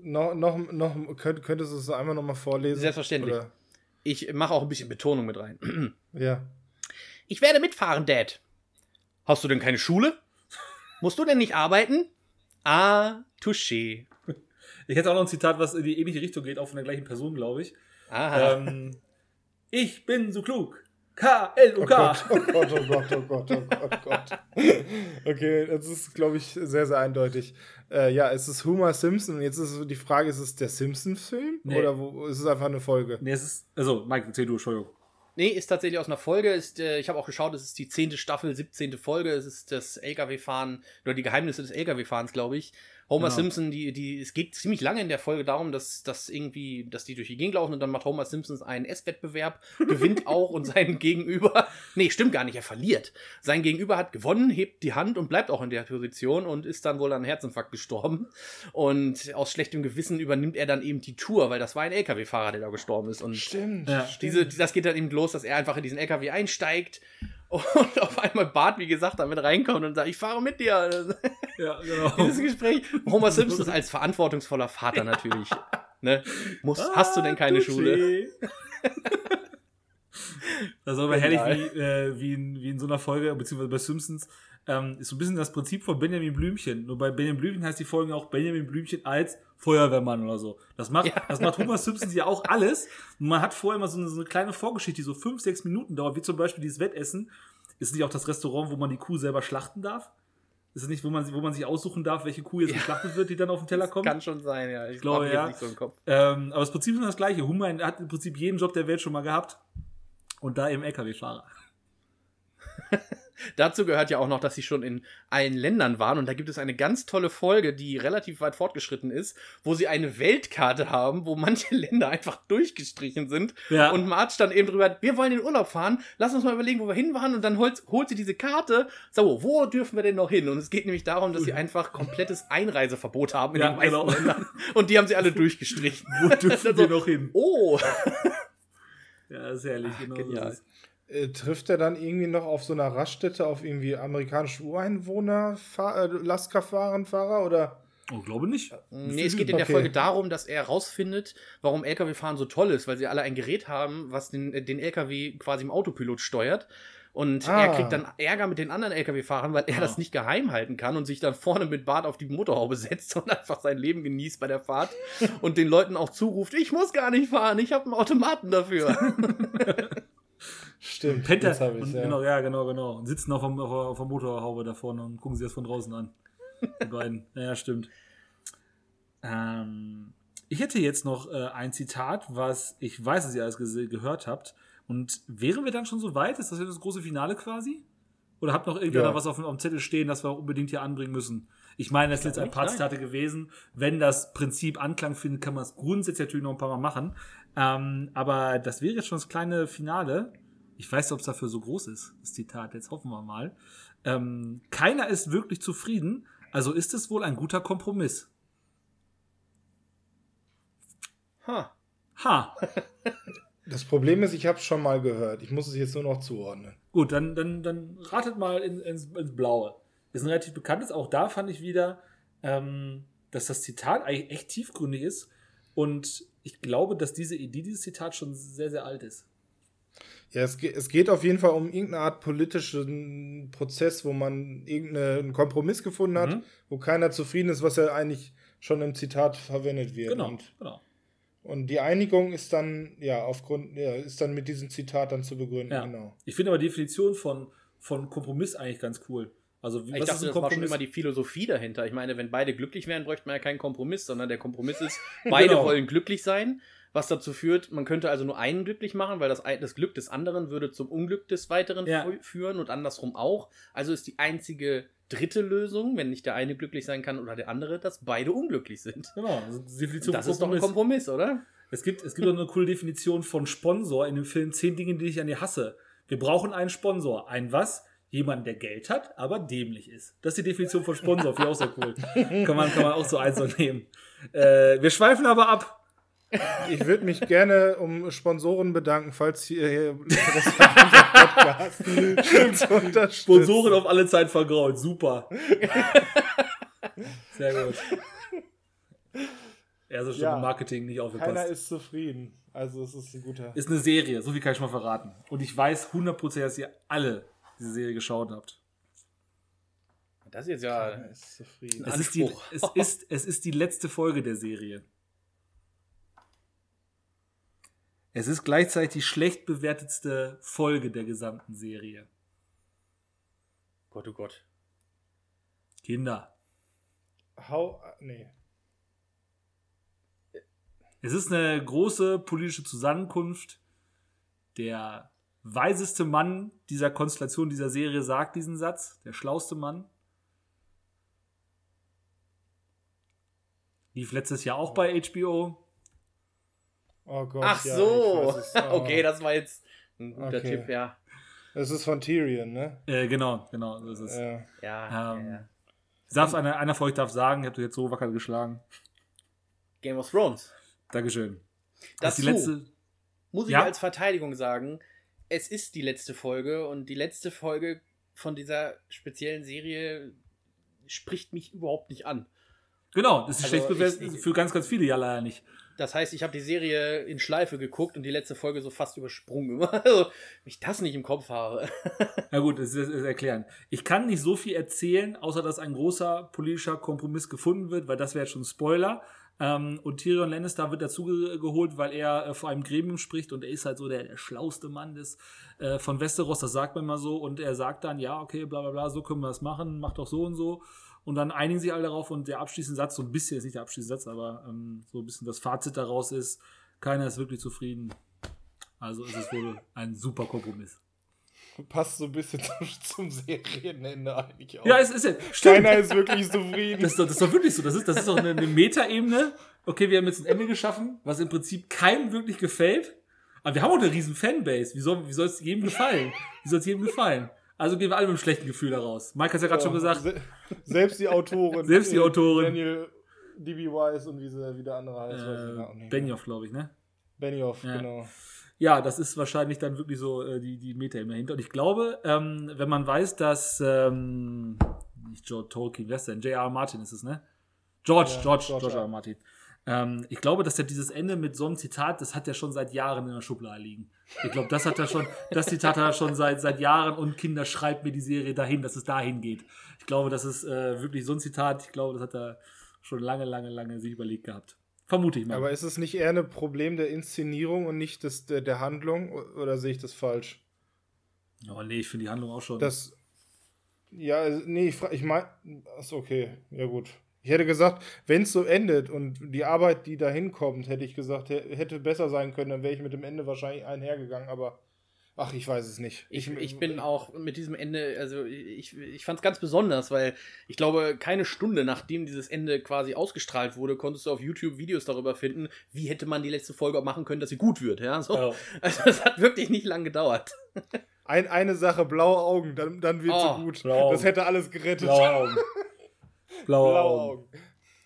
noch, noch, noch, könnt, könntest du es einmal noch mal vorlesen? Selbstverständlich. Oder? ich mache auch ein bisschen Betonung mit rein. Ja. Ich werde mitfahren, Dad. Hast du denn keine Schule? Musst du denn nicht arbeiten? Ah, touché. Ich hätte auch noch ein Zitat, was in die ähnliche Richtung geht, auch von der gleichen Person, glaube ich. Aha. Ähm, ich bin so klug. K-L-U-K. Oh Gott, oh Gott, oh Gott, oh Gott, oh Gott. Okay, das ist, glaube ich, sehr, sehr eindeutig. Äh, ja, es ist Homer Simpson. Und jetzt ist die Frage, ist es der Simpsons-Film? Nee. Oder wo, ist es einfach eine Folge? Nee, es ist. Also, Mike, erzähl du, Entschuldigung. Nee, ist tatsächlich aus einer Folge. Ist, äh, ich habe auch geschaut, es ist die zehnte Staffel, 17. Folge. Es ist das LKW-Fahren oder die Geheimnisse des LKW-Fahrens, glaube ich. Homer Genau. Simpson, die, die, es geht ziemlich lange in der Folge darum, dass, dass irgendwie, dass die durch die Gegend laufen und dann macht Homer Simpson einen Esswettbewerb, gewinnt auch und sein Gegenüber, nee, stimmt gar nicht, er verliert. Sein Gegenüber hat gewonnen, hebt die Hand und bleibt auch in der Position und ist dann wohl an Herzinfarkt gestorben. Und aus schlechtem Gewissen übernimmt er dann eben die Tour, weil das war ein LKW-Fahrer, der da gestorben ist. Und Stimmt. Ja. stimmt. diese, das geht dann eben los, dass er einfach in diesen LKW einsteigt und auf einmal Bart, wie gesagt, damit reinkommt und sagt, ich fahre mit dir. Ja, genau. Dieses Gespräch. Homer Simpson ist als verantwortungsvoller Vater natürlich. Ne? Muss, hast du denn keine Ah, Schule? Das ist aber herrlich, wie, äh, wie, in, wie in so einer Folge, beziehungsweise bei Simpsons, ähm, ist so ein bisschen das Prinzip von Benjamin Blümchen. Nur bei Benjamin Blümchen heißt die Folge auch Benjamin Blümchen als Feuerwehrmann oder so. Das macht, Ja. das macht Homer Simpsons ja auch alles. Und man hat vorher immer so eine, so eine kleine Vorgeschichte, die so fünf, sechs Minuten dauert, wie zum Beispiel dieses Wettessen. Ist nicht auch das Restaurant, wo man die Kuh selber schlachten darf? Ist es nicht, wo man, wo man sich aussuchen darf, welche Kuh jetzt Ja. geschlachtet wird, die dann auf den Teller kommt? Kann schon sein, ja. Ich glaube, ja. nicht so im Kopf. Ähm, aber das Prinzip ist immer das gleiche. Hummer hat im Prinzip jeden Job der Welt schon mal gehabt. Und da eben LKW-Fahrer. Dazu gehört ja auch noch, dass sie schon in allen Ländern waren und da gibt es eine ganz tolle Folge, die relativ weit fortgeschritten ist, wo sie eine Weltkarte haben, wo manche Länder einfach durchgestrichen sind Ja. und Marge dann eben drüber, wir wollen in den Urlaub fahren, lass uns mal überlegen, wo wir hin waren und dann holt, holt sie diese Karte, so, wo dürfen wir denn noch hin? Und es geht nämlich darum, dass sie einfach komplettes Einreiseverbot haben in Ja, den meisten genau. Ländern und die haben sie alle durchgestrichen. Wo dürfen Also, wir noch hin? Oh, Ja, das ist herrlich. Genau so genial. Äh, trifft er dann irgendwie noch auf so einer Raststätte auf irgendwie amerikanische Ureinwohner, Fahr äh, Lastkraftwarenfahrer oder? Oh, glaube nicht. Nee, es geht in der Okay. Folge darum, dass er herausfindet, warum LKW-Fahren so toll ist, weil sie alle ein Gerät haben, was den, äh, den LKW quasi im Autopilot steuert. Und Ah. er kriegt dann Ärger mit den anderen LKW-Fahrern, weil er Ah. das nicht geheim halten kann und sich dann vorne mit Bart auf die Motorhaube setzt und einfach sein Leben genießt bei der Fahrt und den Leuten auch zuruft, ich muss gar nicht fahren, ich habe einen Automaten dafür. Stimmt. Jetzt hab ich's, und, ja. Genau, ja, genau, genau. Und sitzen auf, dem, auf, der- Motorhaube da vorne und gucken sich das von draußen an. Die beiden. Ja, ja, stimmt. Ähm, ich hätte jetzt noch äh, ein Zitat, was ich weiß, dass ihr alles gehört habt. Und wären wir dann schon so weit? Ist das jetzt das große Finale quasi? Oder habt noch irgendeiner Ja. was auf, dem- auf dem Zettel stehen, das wir unbedingt hier anbringen müssen? Ich meine, das sind jetzt ein paar. Zitate gewesen. Wenn das Prinzip Anklang findet, kann man es grundsätzlich natürlich noch ein paar Mal machen. Ähm, aber das wäre jetzt schon das kleine Finale. Ich weiß nicht, ob es dafür so groß ist, das Zitat. Jetzt hoffen wir mal. Ähm, keiner ist wirklich zufrieden, also ist es wohl ein guter Kompromiss. Ha. Ha. Das Problem ist, ich habe es schon mal gehört. Ich muss es jetzt nur noch zuordnen. Gut, dann, dann, dann ratet mal in, ins, ins Blaue. Ist ein relativ bekanntes. Auch da fand ich wieder, ähm, dass das Zitat eigentlich echt tiefgründig ist. Und ich glaube, dass diese Idee, dieses Zitat schon sehr, sehr alt ist. Ja, es, ge es geht auf jeden Fall um irgendeine Art politischen Prozess, wo man irgendeinen Kompromiss gefunden hat, Mhm. wo keiner zufrieden ist, was ja eigentlich schon im Zitat verwendet wird. Genau, Und, genau. und die Einigung ist dann, ja, aufgrund, ja, ist dann mit diesem Zitat dann zu begründen, Ja. genau. Ich finde aber die Definition von, von Kompromiss eigentlich ganz cool. Also, wie, Ich was dachte, das war schon Kompromiss? immer die Philosophie dahinter. Ich meine, wenn beide glücklich wären, bräuchte man ja keinen Kompromiss, sondern der Kompromiss ist, beide Genau. wollen glücklich sein, was dazu führt, man könnte also nur einen glücklich machen, weil das, das Glück des anderen würde zum Unglück des weiteren Ja. fü- führen und andersrum auch. Also ist die einzige dritte Lösung, wenn nicht der eine glücklich sein kann oder der andere, dass beide unglücklich sind. Genau, also Definition Das ist doch ein Kompromiss, oder? Es gibt, es gibt auch eine coole Definition von Sponsor in dem Film 10 Dinge, die ich an dir hasse. Wir brauchen einen Sponsor. Ein was? Jemand, der Geld hat, aber dämlich ist. Das ist die Definition von Sponsor. Finde ich auch sehr cool. kann, man, kann man auch so eins so nehmen. Äh, wir schweifen aber ab. Ich würde mich gerne um Sponsoren bedanken, falls hier, hier das Podcast. Sponsoren auf alle Zeit vergrault. Super. Sehr gut. Er ist schon Ja. im Marketing nicht Keiner aufgepasst. ist zufrieden. Also es ist ein guter. Ist eine Serie, so viel kann ich schon mal verraten. Und ich weiß 100%, dass ihr alle diese Serie geschaut habt. Das ist jetzt ja. Keiner ist zufrieden. Es ist, die, Anspruch. es, ist, es ist die letzte Folge der Serie. Es ist gleichzeitig die schlecht bewertetste Folge der gesamten Serie. Gott, oh Gott. Kinder. Hau. Nee. Es ist eine große politische Zusammenkunft. Der weiseste Mann dieser Konstellation dieser Serie sagt diesen Satz. Der schlauste Mann. Lief letztes Jahr auch bei HBO. Oh Gott. Ach ja, ich so. weiß es. Oh. okay, das war jetzt ein guter Okay. Tipp, ja. Das ist von Tyrion, ne? Äh, genau, genau. So ist es. Ja. Ja, Ähm, ja. Darf einer, einer von euch darf sagen, habt euch jetzt so wacker geschlagen. Game of Thrones. Dankeschön. Das Dazu ist die letzte. muss ich Ja. als Verteidigung sagen, es ist die letzte Folge und die letzte Folge von dieser speziellen Serie spricht mich überhaupt nicht an. Genau, das ist Also schlecht bewertet ich- ich- für ganz, ganz viele ja leider nicht. Das heißt, ich habe die Serie in Schleife geguckt und die letzte Folge so fast übersprungen. immer. Also, wenn ich das nicht im Kopf habe. Na gut, das ist, das ist erklären. Ich kann nicht so viel erzählen, außer dass ein großer politischer Kompromiss gefunden wird, weil das wäre schon ein Spoiler. Ähm, und Tyrion Lannister wird dazu ge geholt, weil er äh, vor einem Gremium spricht und er ist halt so der, der schlauste Mann des, äh, von Westeros, das sagt man mal so. Und er sagt dann, ja, okay, bla bla bla, so können wir das machen, macht doch so und so. Und dann einigen sich alle darauf und der abschließende Satz, so ein bisschen, ist nicht der abschließende Satz, aber ähm, so ein bisschen das Fazit daraus ist, keiner ist wirklich zufrieden. Also ist es wohl ein super Kompromiss. Passt so ein bisschen zum, zum Serienende eigentlich auch. Ja, es ist ja. Stimmt. Keiner ist wirklich zufrieden. Das ist, doch, das ist doch wirklich so. Das ist, das ist doch eine, eine Metaebene. Okay, wir haben jetzt ein Ende geschaffen, was im Prinzip keinem wirklich gefällt. Aber wir haben auch eine riesen Fanbase. Wie soll wie soll es jedem gefallen? Wie soll es jedem gefallen? Also gehen wir alle mit einem schlechten Gefühl daraus. Mike hat ja gerade schon gesagt. Se selbst die Autorin. Selbst die äh, Autorin. Daniel D.B. Wise und wie, sie, wie der andere heißt. weiß ich Äh. Benioff, glaube ich, ne? Benioff, Ja. genau. Ja, das ist wahrscheinlich dann wirklich so äh, die, die Meta-Ebene dahinter. Und ich glaube, ähm, wenn man weiß, dass ähm, nicht George Tolkien, wer ist denn? J.R.R. Martin ist es, ne? George, Ja, George, George George. R. Martin. Ähm, ich glaube, dass er dieses Ende mit so einem Zitat, das hat er schon seit Jahren in der Schublade liegen. Ich glaube, das hat er schon, das Zitat hat er schon seit, seit Jahren und Kinder schreibt mir die Serie dahin, dass es dahin geht. Ich glaube, das ist äh, wirklich so ein Zitat, ich glaube, das hat er schon lange, lange, lange sich überlegt gehabt. Vermute ich mal. Aber ist es nicht eher ein Problem der Inszenierung und nicht des, der, der Handlung? Oder sehe ich das falsch? oh nee, ich finde die Handlung auch schon. Das. Ja, also, nee, ich, ich meine. Achso, okay. Ja, gut. Ich hätte gesagt, wenn es so endet und die Arbeit, die da hinkommt, hätte ich gesagt, hä- hätte besser sein können, dann wäre ich mit dem Ende wahrscheinlich einhergegangen, aber. Ach, ich weiß es nicht. Ich, ich bin auch mit diesem Ende, also ich, ich fand es ganz besonders, weil ich glaube, keine Stunde nachdem dieses Ende quasi ausgestrahlt wurde, konntest du auf YouTube Videos darüber finden, wie hätte man die letzte Folge auch machen können, dass sie gut wird. Ja? So. Also es hat wirklich nicht lang gedauert. Ein, eine Sache, blaue Augen, dann, dann wird Oh, so gut. Augen. Das hätte alles gerettet. Blaue Augen. Blaue, Blaue Augen. Augen.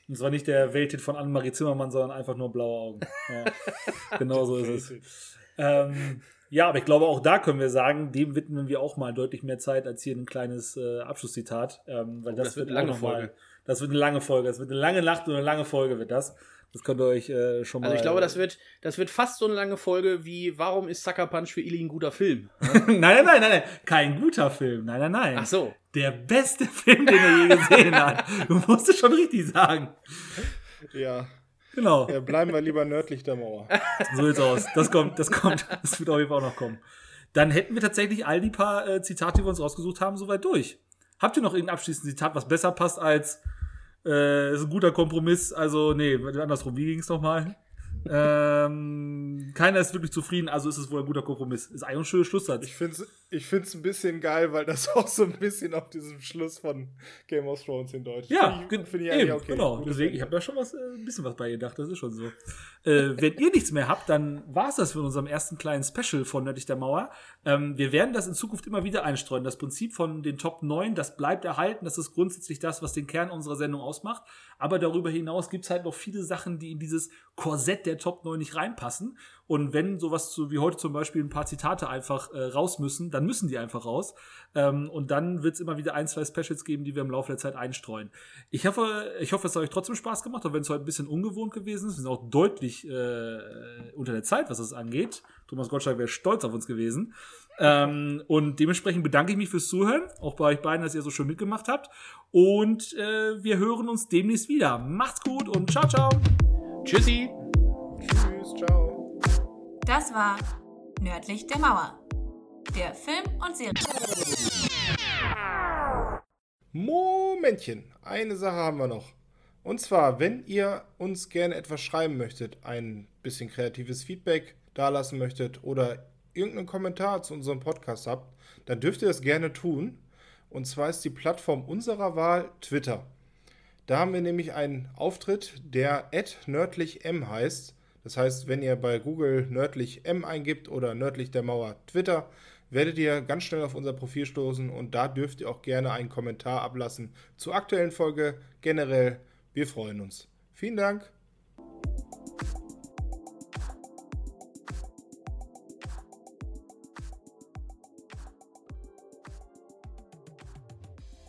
Und zwar nicht der Welthit von Annemarie Zimmermann, sondern einfach nur blaue Augen. Ja. genau so ist es. Ähm, ja, aber ich glaube, auch da können wir sagen, dem widmen wir auch mal deutlich mehr Zeit als hier ein kleines äh, Abschlusszitat. Ähm, weil das, das, wird eine lange Folge. Mal, das wird eine lange Folge. Das wird eine lange Nacht und eine lange Folge wird das. Das könnt ihr euch äh, schon mal. Also ich glaube, das wird, das wird fast so eine lange Folge wie Warum ist Sucker Punch für Ili ein guter Film? nein, nein, nein, nein, nein. Kein guter Film. Nein, nein, nein. Ach so. Der beste Film, den er je gesehen hat. Du musst es schon richtig sagen. Ja. Genau. Ja, bleiben wir lieber nördlich der Mauer. So sieht's aus. Das kommt, das kommt. Das wird auf jeden Fall auch noch kommen. Dann hätten wir tatsächlich all die paar äh, Zitate, die wir uns rausgesucht haben, soweit durch. Habt ihr noch irgendein abschließendes Zitat, was besser passt als äh, ist ein guter Kompromiss. Also, nee, andersrum. Wie ging es nochmal? Ähm, keiner ist wirklich zufrieden, also ist es wohl ein guter Kompromiss. Ist eigentlich ein schöner Schlusssatz. Ich finde es ich find's ein bisschen geil, weil das auch so ein bisschen auf diesem Schluss von Game of Thrones hindeutet. Ja, finde ich, find ich eben, okay. genau. Deswegen, ich habe da schon was, äh, ein bisschen was bei gedacht, das ist schon so. äh, wenn ihr nichts mehr habt, dann war es das für unserem ersten kleinen Special von Nördlich der Mauer. Ähm, wir werden das in Zukunft immer wieder einstreuen. Das Prinzip von den Top 9, das bleibt erhalten. Das ist grundsätzlich das, was den Kern unserer Sendung ausmacht. Aber darüber hinaus gibt es halt noch viele Sachen, die in dieses Korsett der Top 9 nicht reinpassen. Und wenn sowas zu, wie heute zum Beispiel ein paar Zitate einfach äh, raus müssen, dann müssen die einfach raus. Ähm, und dann wird es immer wieder ein, zwei Specials geben, die wir im Laufe der Zeit einstreuen. Ich hoffe, ich hoffe, es hat euch trotzdem Spaß gemacht, auch wenn es heute ein bisschen ungewohnt gewesen ist. Wir sind auch deutlich äh, unter der Zeit, was das angeht. Thomas Gottschalk wäre stolz auf uns gewesen. Ähm, und dementsprechend bedanke ich mich fürs Zuhören, auch bei euch beiden, dass ihr so schön mitgemacht habt. Und äh, wir hören uns demnächst wieder. Macht's gut und ciao, ciao. Tschüssi. Das war Nördlich der Mauer, der Film- und Serie. Momentchen, eine Sache haben wir noch. Und zwar, wenn ihr uns gerne etwas schreiben möchtet, ein bisschen kreatives Feedback dalassen möchtet oder irgendeinen Kommentar zu unserem Podcast habt, dann dürft ihr das gerne tun. Und zwar ist die Plattform unserer Wahl Twitter. Da haben wir nämlich einen Auftritt, der nördlichm heißt. Das heißt, wenn ihr bei Google nördlich M eingibt oder nördlich der Mauer Twitter, werdet ihr ganz schnell auf unser Profil stoßen und da dürft ihr auch gerne einen Kommentar ablassen zur aktuellen Folge generell. Wir freuen uns. Vielen Dank.